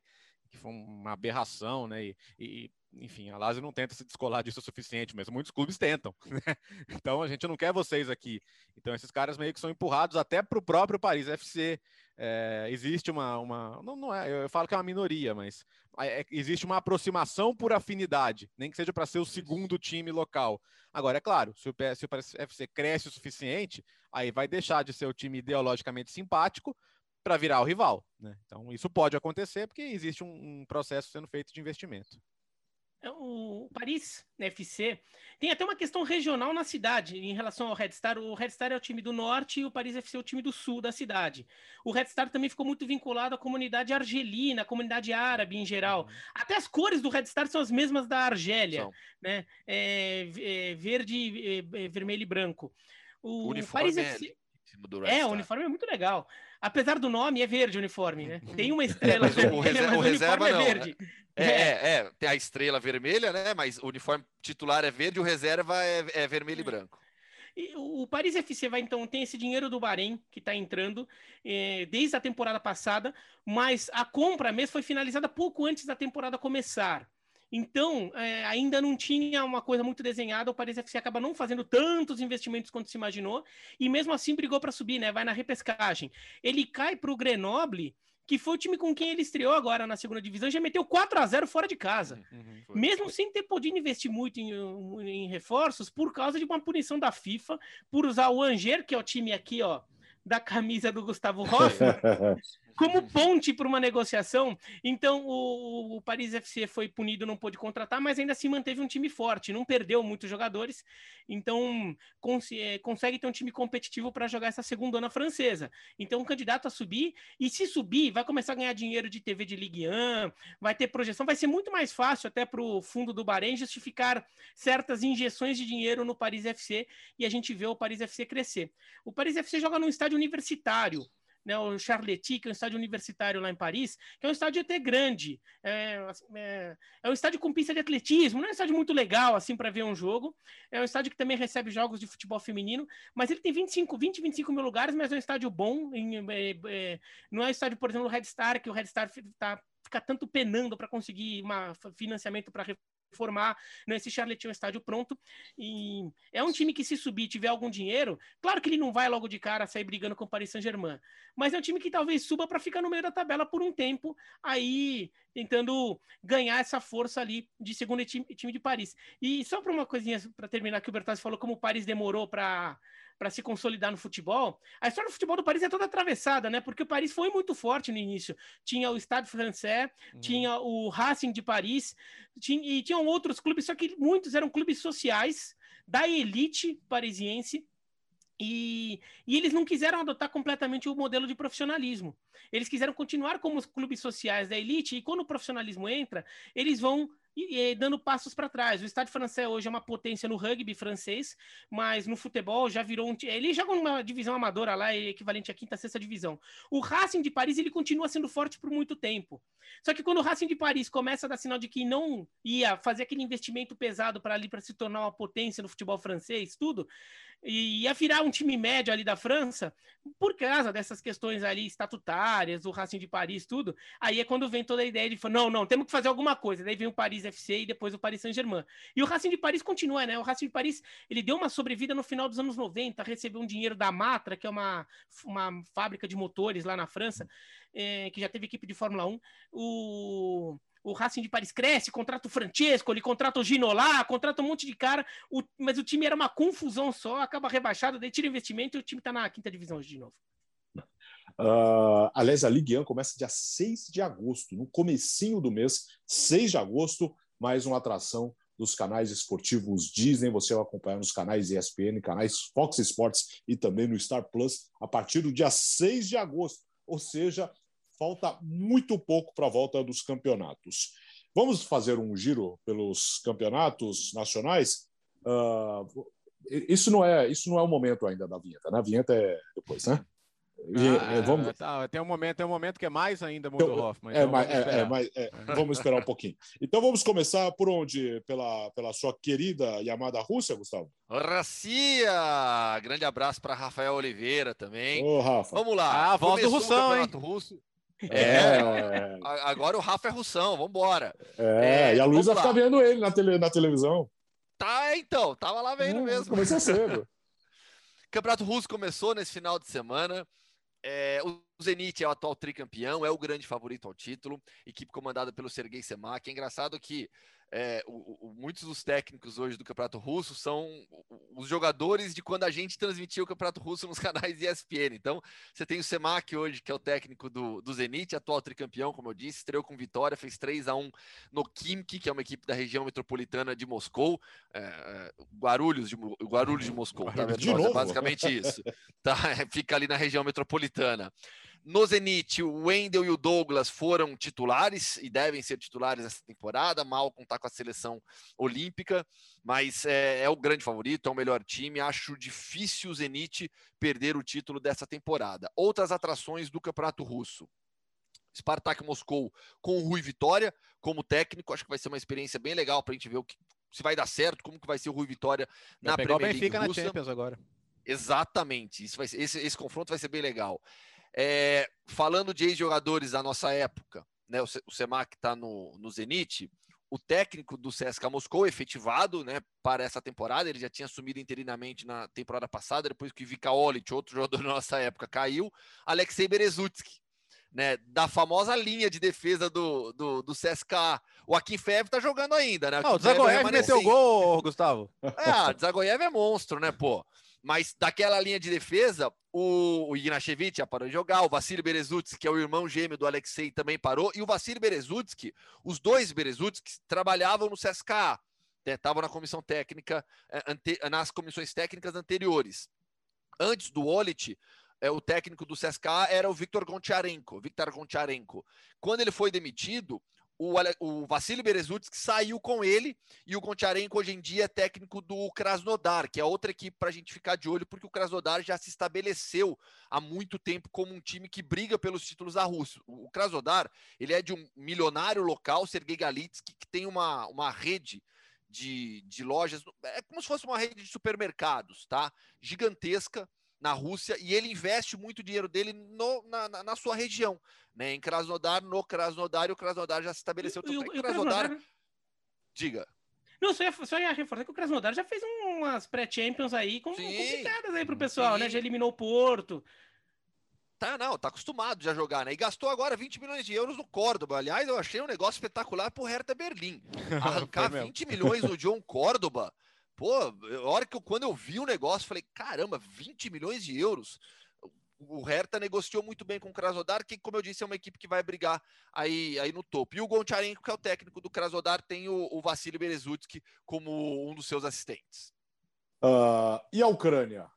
que foi uma aberração, né? E, e, enfim, a Lazio não tenta se descolar disso o suficiente, mas muitos clubes tentam. <laughs> Né? Então a gente não quer vocês aqui. Então esses caras meio que são empurrados até para o próprio Paris FC. É, existe uma, uma não, não é, eu falo que é uma minoria, mas é, existe uma aproximação por afinidade, nem que seja para ser o segundo time local. Agora é claro, se o, se o Paris FC cresce o suficiente, aí vai deixar de ser o time ideologicamente simpático para virar o rival. Né? Então isso pode acontecer porque existe um, um processo sendo feito de investimento. É, o Paris FC tem até uma questão regional na cidade em relação ao Red Star. O Red Star é o time do norte e o Paris FC é o time do sul da cidade. O Red Star também ficou muito vinculado à comunidade argelina, à comunidade árabe em geral. Uhum. Até as cores do Red Star são as mesmas da Argélia, são. né? É, é, verde, é, é, vermelho e branco. O, o Paris FC é, o uniforme é muito legal. Apesar do nome, é verde o uniforme, né? Tem uma estrela mas o, reserva, o, reserva é não, é verde. É, é, é, tem a estrela vermelha, né? Mas o uniforme titular é verde, o reserva é, é vermelho e branco. E o Paris FC vai então tem esse dinheiro do Bahrein que está entrando é, desde a temporada passada, mas a compra mesmo foi finalizada pouco antes da temporada começar. Então, é, ainda não tinha uma coisa muito desenhada, o Paris FC acaba não fazendo tantos investimentos quanto se imaginou, e mesmo assim brigou para subir, né? Vai na repescagem. Ele cai para o Grenoble, que foi o time com quem ele estreou agora na segunda divisão, já meteu 4 a 0 fora de casa. Uhum, uhum, foi, mesmo foi. sem ter podido investir muito em, em, reforços, por causa de uma punição da FIFA, por usar o Anger, que é o time aqui, ó, da camisa do Gustavo Hoffmann, <laughs> como ponte para uma negociação. Então, o, o, Paris FC foi punido, não pôde contratar, mas ainda assim manteve um time forte, não perdeu muitos jogadores. Então, cons é, consegue ter um time competitivo para jogar essa segunda ana francesa. Então, um candidato a subir, e se subir, vai começar a ganhar dinheiro de TV de Ligue 1, vai ter projeção, vai ser muito mais fácil até para o fundo do Bahrein justificar certas injeções de dinheiro no Paris FC e a gente vê o Paris FC crescer. O Paris FC joga num estádio universitário né, o Charletti, que é um estádio universitário lá em Paris, que é um estádio até grande. É, é, é um estádio com pista de atletismo, não é um estádio muito legal assim para ver um jogo. É um estádio que também recebe jogos de futebol feminino, mas ele tem 25, 20, 25 mil lugares, mas é um estádio bom. Em, é, é, não é um estádio, por exemplo, o Red Star, que o Red Star tá, fica tanto penando para conseguir um financiamento para formar nesse Charlotte um estádio pronto. E é um time que, se subir tiver algum dinheiro, claro que ele não vai logo de cara sair brigando com o Paris Saint-Germain, mas é um time que talvez suba para ficar no meio da tabela por um tempo, aí tentando ganhar essa força ali de segundo time, time de Paris. E só para uma coisinha para terminar que o Bertazzi falou como o Paris demorou para para se consolidar no futebol. A história do futebol do Paris é toda atravessada, né? Porque o Paris foi muito forte no início. Tinha o Stade Français, uhum. tinha o Racing de Paris, tinha, e tinham outros clubes, só que muitos eram clubes sociais da elite parisiense. E, e, eles não quiseram adotar completamente o modelo de profissionalismo. Eles quiseram continuar como os clubes sociais da elite, e quando o profissionalismo entra, eles vão e, e dando passos para trás. O Estado francês hoje é uma potência no rugby francês, mas no futebol já virou um. Ele joga numa divisão amadora lá, equivalente à quinta, sexta divisão. O Racing de Paris ele continua sendo forte por muito tempo. Só que quando o Racing de Paris começa a dar sinal de que não ia fazer aquele investimento pesado para ali para se tornar uma potência no futebol francês, tudo, e ia virar um time médio ali da França, por causa dessas questões ali estatutárias, o Racing de Paris, tudo. Aí é quando vem toda a ideia de não, não, temos que fazer alguma coisa. Daí vem o Paris FC e depois o Paris Saint-Germain. E o Racing de Paris continua, né? O Racing de Paris, ele deu uma sobrevida no final dos anos 90, recebeu um dinheiro da Matra, que é uma, uma fábrica de motores lá na França, é, que já teve equipe de Fórmula 1. O o Racing de Paris cresce, contrata o Francesco, ele contrata o Ginolá, contrata um monte de cara, o, mas o time era uma confusão só, acaba rebaixado, daí tira investimento e o time está na quinta divisão hoje de novo. Uh, aliás, a Ligue 1 começa dia 6 de agosto, no comecinho do mês, 6 de agosto, mais uma atração dos canais esportivos Disney. Você vai acompanhar nos canais ESPN, canais Fox Sports e também no Star Plus a partir do dia 6 de agosto. Ou seja, falta muito pouco para a volta dos campeonatos. Vamos fazer um giro pelos campeonatos nacionais? Uh, isso não é isso não é o momento ainda da vinheta, né? A vinheta é depois, né? Ah, é, vamos... tá, tem um momento, tem um momento que é mais ainda Mundo então, Hoffman. Então é, vamos, é, é, mas, é, vamos esperar um pouquinho. Então vamos começar por onde? Pela, pela sua querida e amada Rússia, Gustavo? Racia! Grande abraço para Rafael Oliveira também. Ô, Rafa. Vamos lá. Ah, a voz do Russão, hein? Russo. É, agora o Rafa é Russão, vambora. É, é e a Luísa fica vendo ele na, tele, na televisão. Tá, então, tava lá vendo é, mesmo. Começou cedo. <laughs> Campeonato Russo começou nesse final de semana. É, o Zenit é o atual tricampeão, é o grande favorito ao título, equipe comandada pelo Sergei Semak. É engraçado que é, o, o, muitos dos técnicos hoje do Campeonato Russo são os jogadores de quando a gente transmitia o Campeonato Russo nos <laughs> canais ESPN. Então, você tem o Semak hoje, que é o técnico do, do Zenit, atual tricampeão, como eu disse, estreou com vitória, fez 3 a 1 no Kimki, que é uma equipe da região metropolitana de Moscou, é, é Guarulhos, de, Guarulhos de Moscou, tá? De é basicamente isso. <laughs> Tá? Fica ali na região metropolitana. No Zenit, o Wendel e o Douglas foram titulares e devem ser titulares essa temporada. Malcolm está com a seleção olímpica, mas é, é, o grande favorito, é o melhor time. Acho difícil o Zenit perder o título dessa temporada. Outras atrações do Campeonato Russo. Spartak Moscou com o Rui Vitória como técnico. Acho que vai ser uma experiência bem legal para a gente ver o que, se vai dar certo, como que vai ser o Rui Vitória na Premier League. O Benfica Russa. na Champions agora. Exatamente. Isso vai ser, esse, esse confronto vai ser bem legal. É, falando de ex-jogadores da nossa época, né, o, o Semac está no, no Zenit, o técnico do CSKA Moscou, efetivado né, para essa temporada, ele já tinha assumido interinamente na temporada passada, depois que o Vika Olic, outro <laughs> jogador da nossa época, caiu, Alexei Berezutsky, né, da famosa linha de defesa do, do, do CSKA. O Akin Fev tá jogando ainda, né? Não, o Zagoyev meteu gol, Gustavo. É, o Zagoyev é monstro, né, pô? Mas daquela linha de defesa, o, o Ignashevich parou de jogar, o Vassili Berezutsky, que é o irmão gêmeo do Alexei, também parou, e o Vassili Berezutsky, os dois Berezutsky trabalhavam no CSKA, estavam né, na comissão técnica, é, ante, nas comissões técnicas anteriores. Antes do Olit, é, o técnico do CSKA era o Viktor Goncharenko, Viktor Goncharenko. Quando ele foi demitido, o, o Vassili Berezutsky saiu com ele e o Goncharenko hoje em dia é técnico do Krasnodar, que é outra equipe para a gente ficar de olho, porque o Krasnodar já se estabeleceu há muito tempo como um time que briga pelos títulos da Rússia. O Krasnodar ele é de um milionário local, Sergei Galitsky, que tem uma, uma rede de, de lojas, é como se fosse uma rede de supermercados, tá? Gigantesca, na Rússia e ele investe muito dinheiro dele no, na, na, sua região, né? Em Krasnodar, no Krasnodar, e o Krasnodar já se estabeleceu. E, e, Krasnodar... Diga. Não, só ia, só ia reforçar que o Krasnodar já fez umas pré-champions aí com, complicadas aí pro pessoal, né? Sim. né? Já eliminou o Porto. Tá, não, tá acostumado já a jogar, né? E gastou agora 20 milhões de euros no Córdoba. Aliás, eu achei um negócio espetacular pro Hertha Berlim. <laughs> Arrancar 20 milhões no John Córdoba Pô, a hora que eu, quando eu vi o negócio, falei, caramba, 20 milhões de euros. O Hertha negociou muito bem com o Krasnodar, que, como eu disse, é uma equipe que vai brigar aí, aí no topo. E o Goncharenko, que é o técnico do Krasnodar, tem o, o Vassili Berezutsky como um dos seus assistentes. Uh, e a Ucrânia?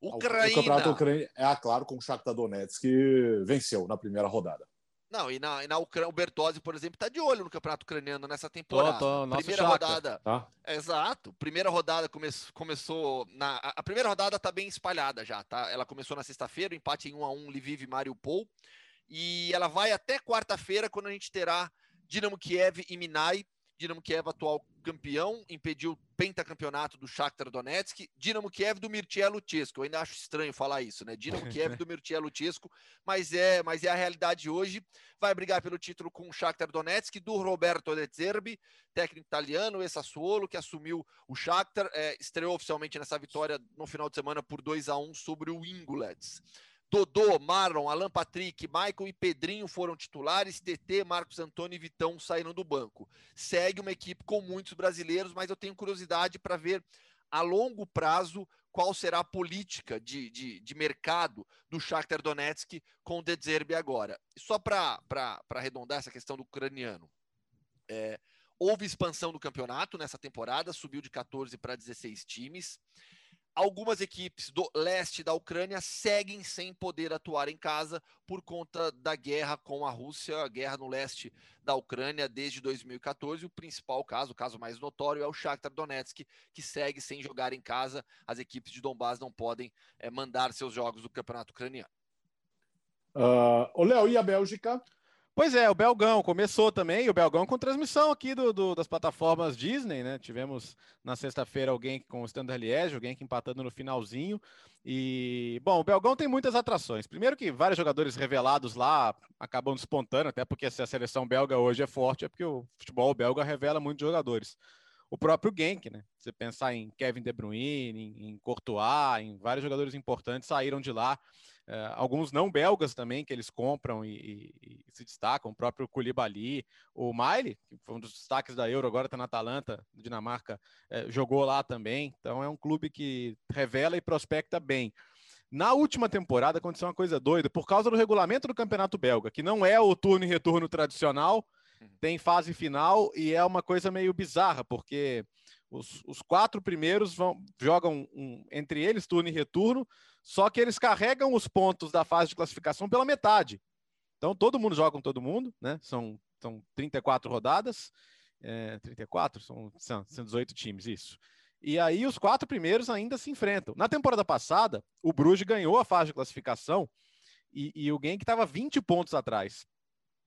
Ucrânia. O campeonato Ucrânia é, claro, com o Shakhtar Donetsk, que venceu na primeira rodada. Não, e na, e na Ucrânia, o Bertozzi, por exemplo, está de olho no campeonato ucraniano nessa temporada. Tô, tô, primeira rodada. Tá? Exato. Primeira rodada come, começou. Na, a, a primeira rodada está bem espalhada já, tá? Ela começou na sexta-feira, empate em 1 a 1 Lviv e Mariupol. E ela vai até quarta-feira, quando a gente terá Dinamo Kiev e Minai. Dinamo Kiev, atual campeão, impediu pentacampeonato do Shakhtar Donetsk. Dinamo Kiev do Mircea Luchescu. Eu ainda acho estranho falar isso, né? Dinamo <laughs> Kiev do Mircea Luchescu, mas é, mas é a realidade hoje. Vai brigar pelo título com o Shakhtar Donetsk do Roberto De Zerbi, técnico italiano, ex-Sassuolo, que assumiu o Shakhtar, é, estreou oficialmente nessa vitória no final de semana por 2 a 1 sobre o Ingulets. Dodô, Marlon, Alan Patrick, Michael e Pedrinho foram titulares, TT, Marcos Antônio e Vitão saíram do banco. Segue uma equipe com muitos brasileiros, mas eu tenho curiosidade para ver a longo prazo qual será a política de, de, de mercado do Shakhtar Donetsk com o Dezerbe agora. Só para arredondar essa questão do ucraniano. É, houve expansão do campeonato nessa temporada, subiu de 14 para 16 times algumas equipes do leste da Ucrânia seguem sem poder atuar em casa por conta da guerra com a Rússia, a guerra no leste da Ucrânia desde 2014. O principal caso, o caso mais notório, é o Shakhtar Donetsk, que segue sem jogar em casa. As equipes de Donbass não podem é, mandar seus jogos do campeonato ucraniano. Uh, Léo, e a Bélgica? Pois é, o Belgão começou também, o Belgão com transmissão aqui do, do das plataformas Disney, né? Tivemos na sexta-feira alguém com o Standard Liège, alguém que empatando no finalzinho. E, bom, o Belgão tem muitas atrações. Primeiro que vários jogadores revelados lá acabam despontando, até porque se a seleção belga hoje é forte, é porque o futebol belga revela muitos jogadores. O próprio Genk, né? Você pensar em Kevin De Bruyne, em, em Courtois, em vários jogadores importantes saíram de lá. Uh, alguns não belgas também que eles compram e, e, e, se destacam, o próprio Koulibaly, o Miley, que foi um dos destaques da Euro, agora está na Atalanta, Dinamarca, uh, jogou lá também, então é um clube que revela e prospecta bem. Na última temporada aconteceu uma coisa doida, por causa do regulamento do Campeonato Belga, que não é o turno e retorno tradicional. <laughs> tem fase final e é uma coisa meio bizarra, porque os, os quatro primeiros vão, jogam um, entre eles turno e retorno, só que eles carregam os pontos da fase de classificação pela metade. Então todo mundo joga com todo mundo, né? São, são 34 rodadas, é, 34, são, são 118 times, isso. E aí os quatro primeiros ainda se enfrentam. Na temporada passada, o Bruges ganhou a fase de classificação e, e o Genk estava 20 pontos atrás.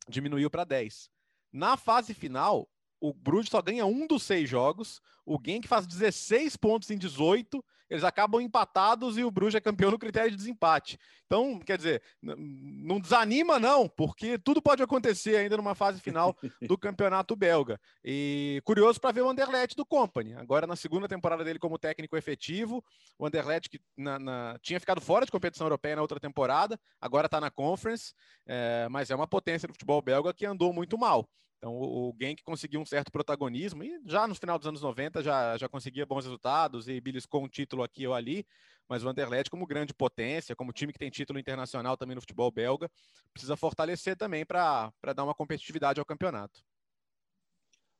Diminuiu para 10. Na fase final, o Bruges só ganha um dos seis jogos, o Genk faz 16 pontos em 18, eles acabam empatados e o Bruges é campeão no critério de desempate. Então, quer dizer, não desanima não, porque tudo pode acontecer ainda numa fase final <laughs> do campeonato belga. E curioso para ver o Anderlecht do Company, agora na segunda temporada dele como técnico efetivo, o Anderlecht que na, na, tinha ficado fora de competição europeia na outra temporada, agora está na Conference, é, mas é uma potência do futebol belga que andou muito mal. Então, o, o Genk conseguiu um certo protagonismo e já no final dos anos 90 já, já conseguia bons resultados e beliscou um título aqui ou ali, mas o Anderlecht, como grande potência, como time que tem título internacional também no futebol belga, precisa fortalecer também para dar uma competitividade ao campeonato.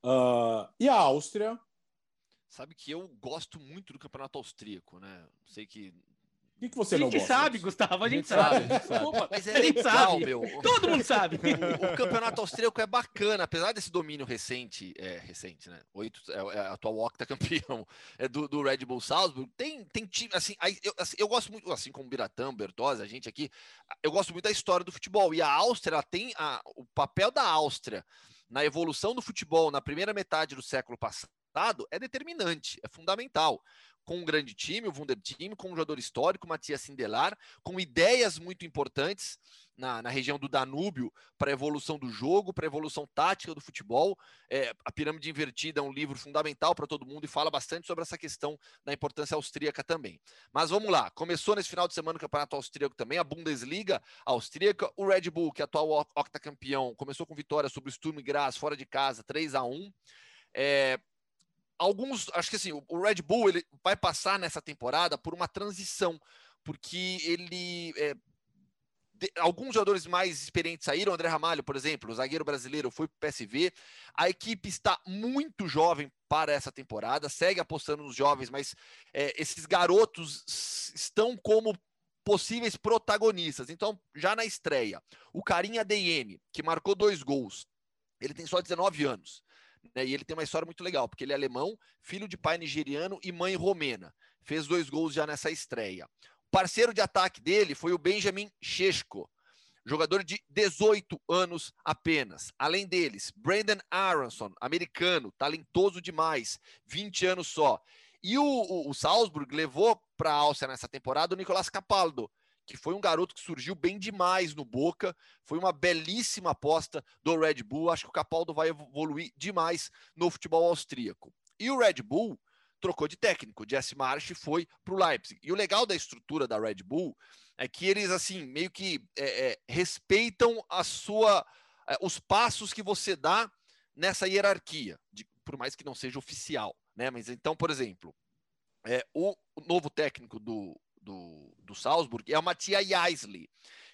Uh, e a Áustria? Sabe que eu gosto muito do campeonato austríaco, né? Sei que que, que você não gosta? A gente sabe, Gustavo, a gente, sabe. Desculpa, mas é legal, sabe. meu. Todo mundo sabe. <laughs> O, o, campeonato austríaco é bacana, apesar desse domínio recente, é recente, né? Oito, é, é a atual octa campeão <laughs> é do, do, Red Bull Salzburg. Tem, tem time, assim, aí, eu, assim, eu gosto muito, assim como Biratã, Bertosa, a gente aqui, eu gosto muito da história do futebol. E a Áustria ela tem a, o papel da Áustria na evolução do futebol na primeira metade do século passado é determinante, é fundamental com um grande time, o Wunderteam, com um jogador histórico, Matias Sindelar, com ideias muito importantes na, na região do Danúbio para a evolução do jogo, para a evolução tática do futebol. É, a Pirâmide Invertida é um livro fundamental para todo mundo e fala bastante sobre essa questão da importância austríaca também. Mas vamos lá, começou nesse final de semana o Campeonato Austríaco também, a Bundesliga austríaca, o Red Bull, que é atual octacampeão, começou com vitória sobre o Sturm Graz fora de casa, 3 a 1 é, alguns, acho que assim, o Red Bull ele vai passar nessa temporada por uma transição, porque ele é, de, alguns jogadores mais experientes saíram, André Ramalho, por exemplo, o zagueiro brasileiro foi para o PSV. A equipe está muito jovem para essa temporada, segue apostando nos jovens, mas é, esses garotos estão como possíveis protagonistas. Então, já na estreia, o Carinha DM, que marcou dois gols, ele tem só 19 anos. Né? E ele tem uma história muito legal, porque ele é alemão, filho de pai nigeriano e mãe romena. Fez dois gols já nessa estreia. O parceiro de ataque dele foi o Benjamin Sheshko, jogador de 18 anos apenas. Além deles, Brandon Aronson, americano, talentoso demais, 20 anos só. E o, o, o Salzburg levou para a Áustria nessa temporada o Nicolás Capaldo, que foi um garoto que surgiu bem demais no Boca, foi uma belíssima aposta do Red Bull. Acho que o Capaldo vai evoluir demais no futebol austríaco. E o Red Bull trocou de técnico, Jesse Marsh foi para o Leipzig. E o legal da estrutura da Red Bull é que eles assim meio que é, é, respeitam a sua, é, os passos que você dá nessa hierarquia, de, por mais que não seja oficial, né? Mas então, por exemplo, é, o novo técnico do, do, do Salzburg é o Matthias Jaisley,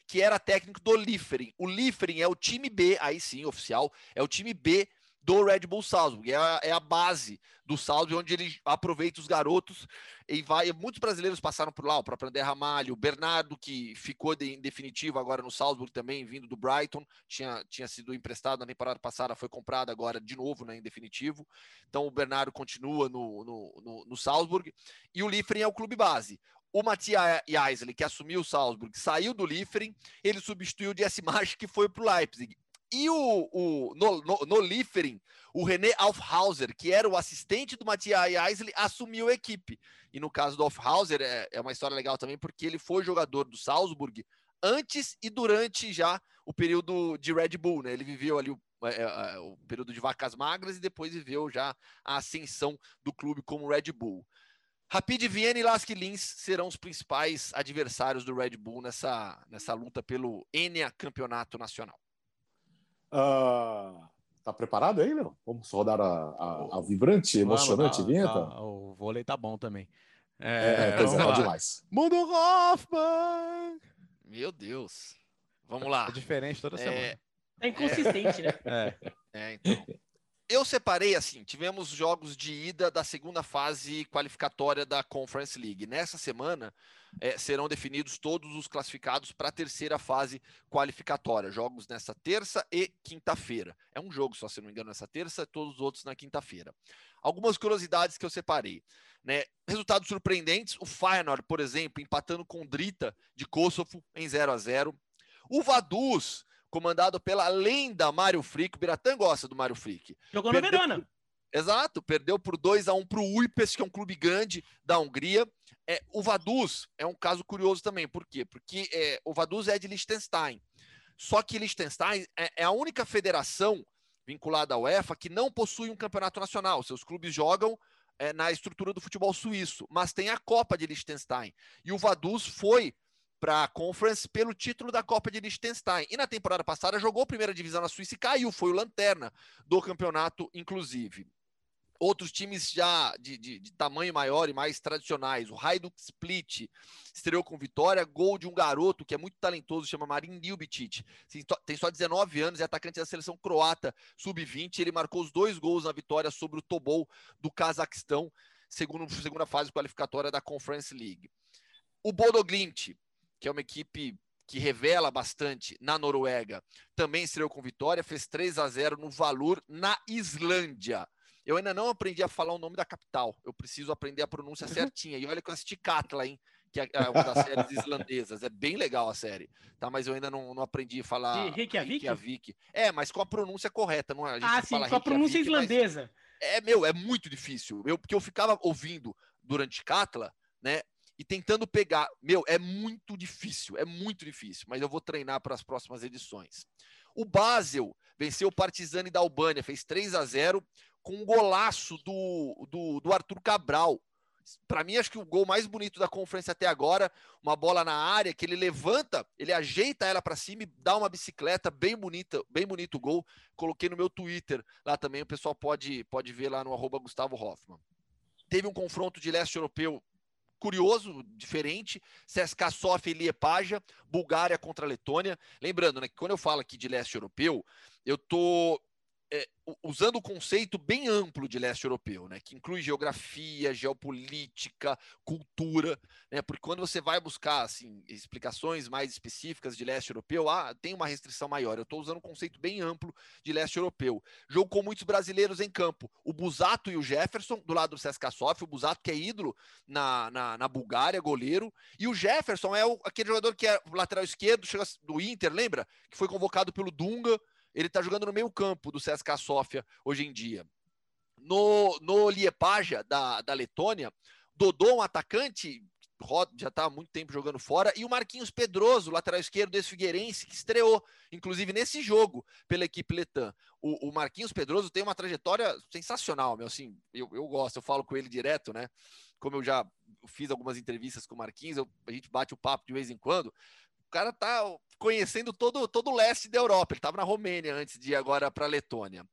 que era técnico do Liefering. O Liefering é o time B, aí sim, oficial, é o time B do Red Bull Salzburg. É a, é a base do Salzburg, onde ele aproveita os garotos e vai. Muitos brasileiros passaram por lá, o próprio André Ramalho, o Bernardo, que ficou de, em definitivo agora no Salzburg também, vindo do Brighton, tinha, tinha sido emprestado na temporada passada, foi comprado agora de novo né, em definitivo. Então o Bernardo continua no, no, no, no Salzburg e o Liefering é o clube base. O Matthias Jaisley, que assumiu o Salzburg, saiu do Liefering, ele substituiu o Jesse March, que foi para o Leipzig. E o, o no, no, no Liefering, o René Aufhauser, que era o assistente do Matthias Eisley, assumiu a equipe. E no caso do Aufhauser, é, é uma história legal também, porque ele foi jogador do Salzburg antes e durante já o período de Red Bull, né? Ele viveu ali o, é, é, o período de vacas magras e depois viveu já a ascensão do clube como Red Bull. Rapid Viena e Lask Linz serão os principais adversários do Red Bull nessa, nessa luta pelo Enia Campeonato Nacional. Uh, tá preparado aí, Léo? Vamos rodar a, a, a vibrante, emocionante tá, vinheta? Tá, o vôlei tá bom também. É, é, é, é demais. Mundo Hoffman! Meu Deus. Vamos lá. É diferente toda semana. É, é inconsistente, né? É. é, então. Eu separei assim: tivemos jogos de ida da segunda fase qualificatória da Conference League. Nessa semana é, serão definidos todos os classificados para a terceira fase qualificatória. Jogos nessa terça e quinta-feira. É um jogo, só se não me engano, nessa terça, todos os outros na quinta-feira. Algumas curiosidades que eu separei. Né? Resultados surpreendentes: o Feyenoord, por exemplo, empatando com o Drita de Kosovo em 0 a 0 O Vaduz comandado pela lenda Mário Frick. O Biratã gosta do Mário Frick. Jogou no Verona. Exato, perdeu por 2 a 1 para o Uipes, que é um clube grande da Hungria. É, o Vaduz é um caso curioso também. Por quê? Porque é, o Vaduz é de Liechtenstein. Só que Liechtenstein é, é a única federação vinculada à UEFA que não possui um campeonato nacional. Seus clubes jogam é, na estrutura do futebol suíço, mas tem a Copa de Liechtenstein. E o Vaduz foi para a Conference pelo título da Copa de Liechtenstein. E na temporada passada jogou primeira divisão na Suíça e caiu, foi o lanterna do campeonato, inclusive. Outros times já de, de, de tamanho maior e mais tradicionais. O Hajduk Split estreou com vitória, gol de um garoto que é muito talentoso, chama Marin Ljubicic. Tem só 19 anos, é atacante da seleção croata sub-20. Ele marcou os dois gols na vitória sobre o Tobol do Cazaquistão, segundo, segunda fase qualificatória da Conference League. O Bodo Glimt que é uma equipe que revela bastante na Noruega, também estreou com vitória, fez 3 a 0 no Valur, na Islândia. Eu ainda não aprendi a falar o nome da capital, eu preciso aprender a pronúncia <laughs> certinha. E olha que eu assisti Katla, hein? Que é, é uma das séries islandesas. É bem legal a série, tá? Mas eu ainda não, não aprendi a falar. De Reykjavik? Reykjavik. É, mas com a pronúncia correta, não é? A gente ah, sim, com a pronúncia islandesa. É, meu, é muito difícil. Eu, porque eu ficava ouvindo durante Katla, né? E tentando pegar. Meu, é muito difícil, é muito difícil, mas eu vou treinar para as próximas edições. O Basel venceu o Partizani da Albânia, fez 3 a 0 com um golaço do, do, do Arthur Cabral. Para mim, acho que o gol mais bonito da conferência até agora, uma bola na área que ele levanta, ele ajeita ela para cima e dá uma bicicleta bem bonita, bem bonito o gol. Coloquei no meu Twitter lá também, o pessoal pode, pode ver lá no arroba Gustavo Hoffman. Teve um confronto de leste europeu curioso, diferente. CSKA Sofia e Liepaja, Bulgária contra Letônia. Lembrando, né, que quando eu falo aqui de leste europeu, eu tô é, usando o conceito bem amplo de leste europeu, né, que inclui geografia, geopolítica, cultura, né, porque quando você vai buscar assim, explicações mais específicas de leste europeu, ah, tem uma restrição maior. Eu estou usando um conceito bem amplo de leste europeu. Jogo com muitos brasileiros em campo. O Busato e o Jefferson, do lado do CSKA Sofia, o Busato que é ídolo na, na, na Bulgária, goleiro, e o Jefferson é o, aquele jogador que é lateral esquerdo, chega do Inter, lembra? Que foi convocado pelo Dunga, ele está jogando no meio campo do CSKA Sofia hoje em dia. No, no Liepaja, da, da Letônia, Dodô, um atacante, já está há muito tempo jogando fora, e o Marquinhos Pedroso, lateral esquerdo desse Figueirense, que estreou, inclusive nesse jogo, pela equipe letã. O, o Marquinhos Pedroso tem uma trajetória sensacional, meu, assim, eu, eu gosto, eu falo com ele direto, né? Como eu já fiz algumas entrevistas com o Marquinhos, eu, a gente bate o papo de vez em quando. Cara tá conhecendo todo, todo o leste da Europa. Ele estava na Romênia antes de ir agora para a Letônia.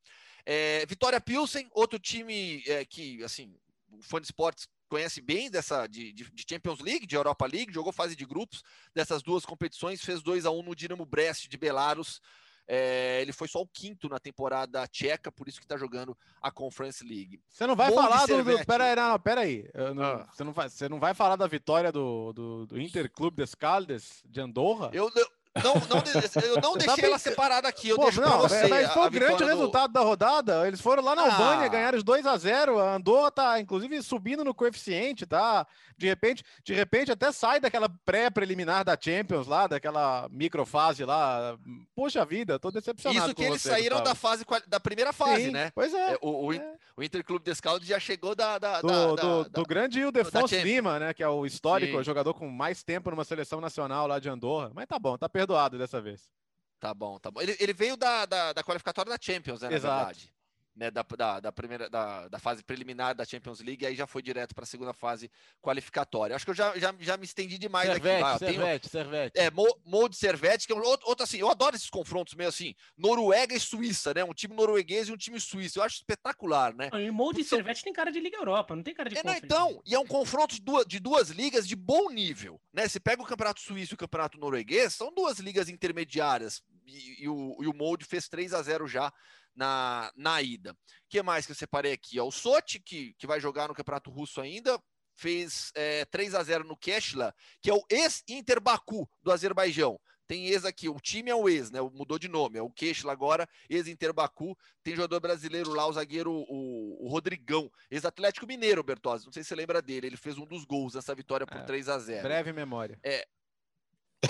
É, Vitória Pilsen, outro time é, que, assim, o fã de esportes conhece bem dessa de, de, Champions League, de Europa League, jogou fase de grupos dessas duas competições, fez 2 a 1 no Dinamo Brest de Belarus. É, ele foi só o quinto na temporada tcheca, por isso que está jogando a Conference League. Você não vai Bom falar do, do. Pera aí, não, pera aí. Não, ah. você, não vai, você não vai falar da vitória do, do, do Interclube des Caldes de Andorra? Eu, eu, não, não, eu não deixei ela separada aqui, eu Pô, deixo não, você. Mas foi o grande do... resultado da rodada. Eles foram lá na ah. Albânia, ganharam os 2 a 0 A Andorra tá, inclusive, subindo no coeficiente, tá? De repente, de repente até sai daquela pré-preliminar da Champions lá, daquela microfase lá. Poxa vida, tô decepcionado Isso que eles você, saíram da fase da primeira fase, Sim, né? Pois é. é o, o, é. o Interclube Descaldo já chegou da, da, do, da, do, da, do grande Ildefonso Lima, né? Que é o histórico, o jogador com mais tempo numa seleção nacional lá de Andorra. Mas tá bom, tá perdoado dessa vez. Tá bom, tá bom. Ele, ele veio da, da, da qualificatória da Champions, né? Exato. Na verdade né, da, da, da, primeira da, da, fase preliminar da Champions League, e aí já foi direto para a segunda fase qualificatória. Acho que eu já, já, já me estendi demais Servete, aqui. Servete, tenho, Servete. É, Molde Servete, que é um outro, outro, assim, eu adoro esses confrontos meio assim, Noruega e Suíça, né? Um time norueguês e um time suíço. Eu acho espetacular, né? E Molde então, Servete tem cara de Liga Europa, não tem cara de é, não, Então, e é um confronto de duas, de duas ligas de bom nível, né? Se pega o Campeonato Suíço e o Campeonato Norueguês, são duas ligas intermediárias. E, e o, e o Molde fez 3 a 0 já na, na ida. O que mais que eu separei aqui? O Sochi, que, que vai jogar no Campeonato Russo ainda, fez é, 3 a 0 no Keshla, que é o ex-Inter Baku do Azerbaijão. Tem ex aqui, o time é o ex, né? Mudou de nome, é o Keshla agora, ex-Inter Baku. Tem jogador brasileiro lá, o zagueiro, o, o Rodrigão, ex-Atlético Mineiro, Bertozzi. Não sei se você lembra dele, ele fez um dos gols nessa vitória por é, 3 a 0 Breve memória. É.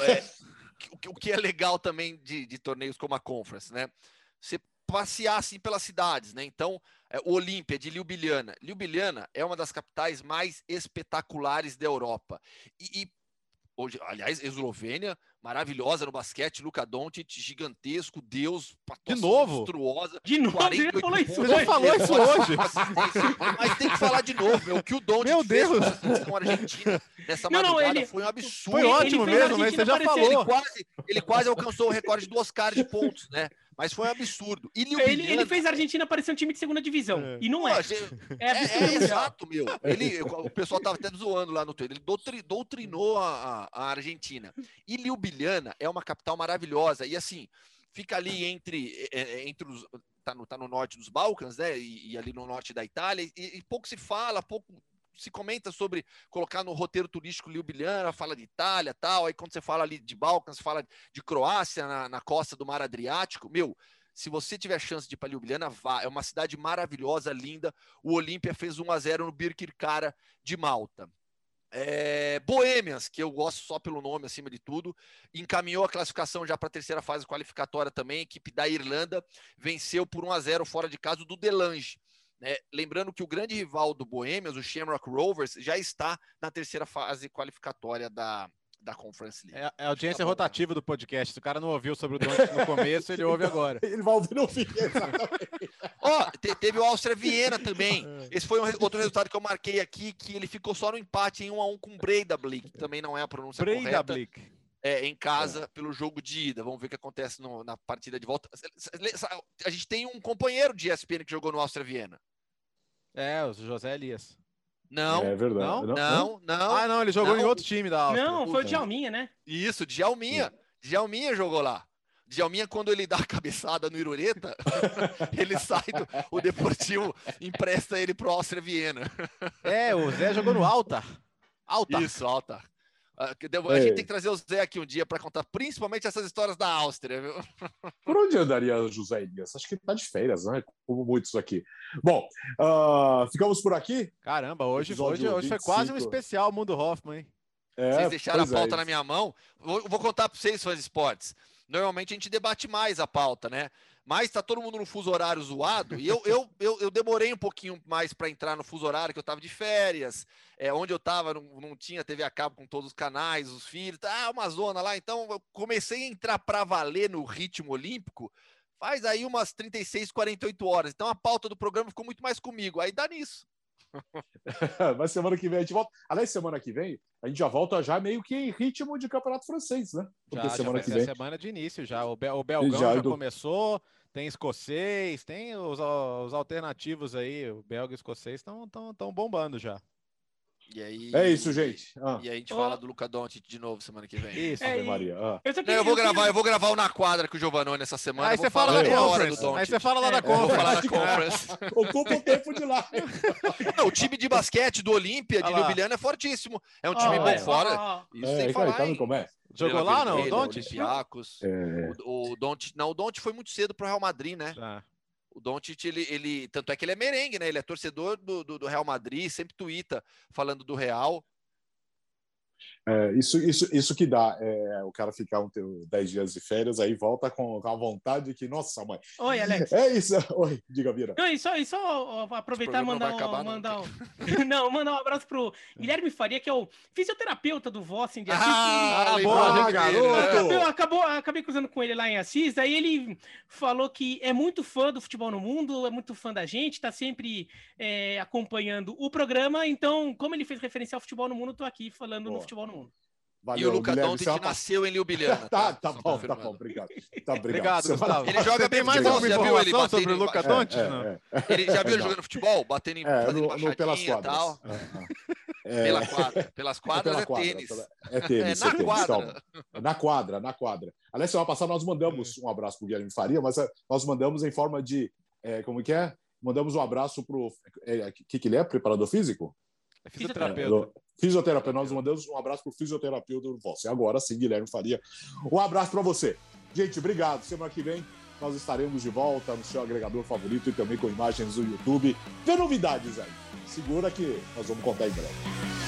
é <laughs> o, que é legal também de, de torneios como a Conference, né? Você passear assim pelas cidades, né? Então, é, o Olímpia de Ljubljana. Ljubljana é uma das capitais mais espetaculares da Europa. E, e hoje, aliás, Eslovênia, maravilhosa no basquete, Luka Doncic, gigantesco, Deus, de novo, monstruosa. De novo, você já falou isso, você já falou isso hoje. Mas tem que falar de novo, o que o Doncic Meu Deus. fez com a Argentina nessa não, madrugada não, ele... foi um absurdo. Foi ótimo mesmo, mas você já falou. Ele quase, ele quase alcançou o recorde de Oscar de pontos, né? Mas foi um absurdo. ele, ele fez a Argentina parecer um time de segunda divisão. É. E não é. é, é, é exato, meu. Ele, o pessoal tava até zoando lá no Twitter. Ele doutri, doutrinou a, a, Argentina. E Ljubljana é uma capital maravilhosa. E assim, fica ali entre, é, é, entre os. Tá no, tá no norte dos Balcãs, né? E, e ali no norte da Itália. E, e pouco se fala, pouco se comenta sobre colocar no roteiro turístico Ljubljana, fala de Itália tal, aí quando você fala ali de Balcãs, fala de Croácia na, na costa do Mar Adriático, meu, se você tiver chance de ir para Ljubljana, vá. É uma cidade maravilhosa, linda. O Olímpia fez 1 a 0 no Birkirkara de Malta. É, Boêmias, que eu gosto só pelo nome acima de tudo, encaminhou a classificação já para a terceira fase qualificatória também. A equipe da Irlanda venceu por 1 a 0 fora de casa do Delange. Né? Lembrando que o grande rival do Bohemians, o Shamrock Rovers, já está na terceira fase qualificatória da, da Conference League. É, é a audiência tá rotativa do podcast. Se o cara não ouviu sobre o Doncic no começo, ele ouve agora. <laughs> ele vai ouvir no fim, Ó, oh, te, teve o Áustria Viena também. <laughs> É. Esse foi um, outro resultado que eu marquei aqui, que ele ficou só no empate em 1 a 1 com Breidablik, que também não é a pronúncia Breidablik. correta. É, em casa é. pelo jogo de ida. Vamos ver o que acontece no, na partida de volta. A gente tem um companheiro de ESPN que jogou no Áustria Viena. É, o José Elias. Não, é verdade. Não, não, não. Ah, não, ele jogou não. em outro time da Áustria. Não, foi o Djalminha, né? Isso, Djalminha. Djalminha jogou lá. Djalminha, quando ele dá a cabeçada no Irureta, <laughs> ele sai do. O Deportivo empresta ele pro Áustria Viena. É, o Zé jogou no Alta. Alta. Isso, Alta. Ah, a gente tem que trazer o Zé aqui um dia para contar principalmente essas histórias da Áustria, viu? <laughs> Por onde andaria o José Elias? Acho que ele está de férias, né? Como muitos aqui. Bom, uh, ficamos por aqui? Caramba, hoje, hoje, hoje foi quase um especial Mundo Hoffman, hein? É, vocês deixaram a pauta é. na minha mão. Vou, vou contar para vocês, fãs de esportes. Normalmente a gente debate mais a pauta, né? Mas tá todo mundo no fuso horário zoado. E eu, eu, eu, eu demorei um pouquinho mais para entrar no fuso horário, que eu tava de férias. É, onde eu tava, não, não tinha TV a cabo com todos os canais, os filhos, tá uma zona lá. Então eu comecei a entrar para valer no ritmo olímpico. Faz aí umas 36, 48 horas. Então a pauta do programa ficou muito mais comigo. Aí dá nisso. <laughs> Mas semana que vem a gente volta. Aliás, semana que vem a gente já volta já meio que em ritmo de campeonato francês, né? Porque já, semana já que vem. semana de início já. O, Bel, o Belgão já, já do... começou, tem escocês, tem os, os alternativos aí, o belga e o escocês estão tão, tão bombando já. E aí, é isso, gente. Ah. E aí a gente oh. fala do Luca Doncic de novo semana que vem. Isso, é, Maria. Ah. Eu, Não, eu, vou gravar, eu vou gravar o na quadra com o Giovanoni essa semana. Aí você fala da conference. Aí você fala lá da conference. <laughs> Ocupa o tempo de lá. Não, o time de basquete do Olímpia de Ljubljana é fortíssimo. É um time oh, bom é. fora. Isso é, tem que falar. Tá como é? Jogou lá, não? O Don't? É. O, o Don't, não, o Don't foi muito cedo pro Real Madrid, né? Ah. O Doncic, ele, ele, tanto é que ele é merengue, né? Ele é torcedor do, do, do Real Madrid, sempre tuita falando do Real. É, isso, isso, isso que dá, é, o cara ficar um, 10 dias de férias, aí volta com, com a vontade que, nossa, mãe. Oi, Alex. É isso. <laughs> Oi, diga, Vira. Não, e só, e só aproveitar e mandar, um, mandar <laughs> um, não, mandar um abraço pro Guilherme Faria, que é o fisioterapeuta do Vossen de Assis. Ah, boa, garoto! Eu acabou, acabei cruzando com ele lá em Assis, aí ele falou que é muito fã do futebol no mundo, é muito fã da gente, tá sempre é, acompanhando o programa, então, como ele fez referência ao futebol no mundo, tô aqui falando boa. no futebol no mundo. Valeu, e o Luca Doncic é nasceu em Ljubljana. <laughs> tá, tá, tá bom, tá bom, obrigado. Tá, obrigado. obrigado Gustavo. Ele joga bem mais alguma informação ele sobre o Luca Doncic? É, é, é. Ele já viu ele jogando futebol? Batendo em é, no, no, pelas quadras. Tal. É, <laughs> Pela quadra. Pelas quadras é, quadra, tênis. É tênis. <laughs> na quadra. Na quadra, na quadra. Aliás, semana passada nós mandamos um abraço para o Guilherme Faria, mas nós mandamos em forma de. como que é? Mandamos um abraço para o. que, que ele é? Preparador físico? É fisioterapeuta. Fisioterapeuta. Nós mandamos um abraço para o fisioterapeuta do Vossa. Agora sim, Guilherme Faria. Um abraço para você. Gente, obrigado. Semana que vem nós estaremos de volta no seu agregador favorito e também com imagens do YouTube. Tem novidades aí. Segura que nós vamos contar em breve.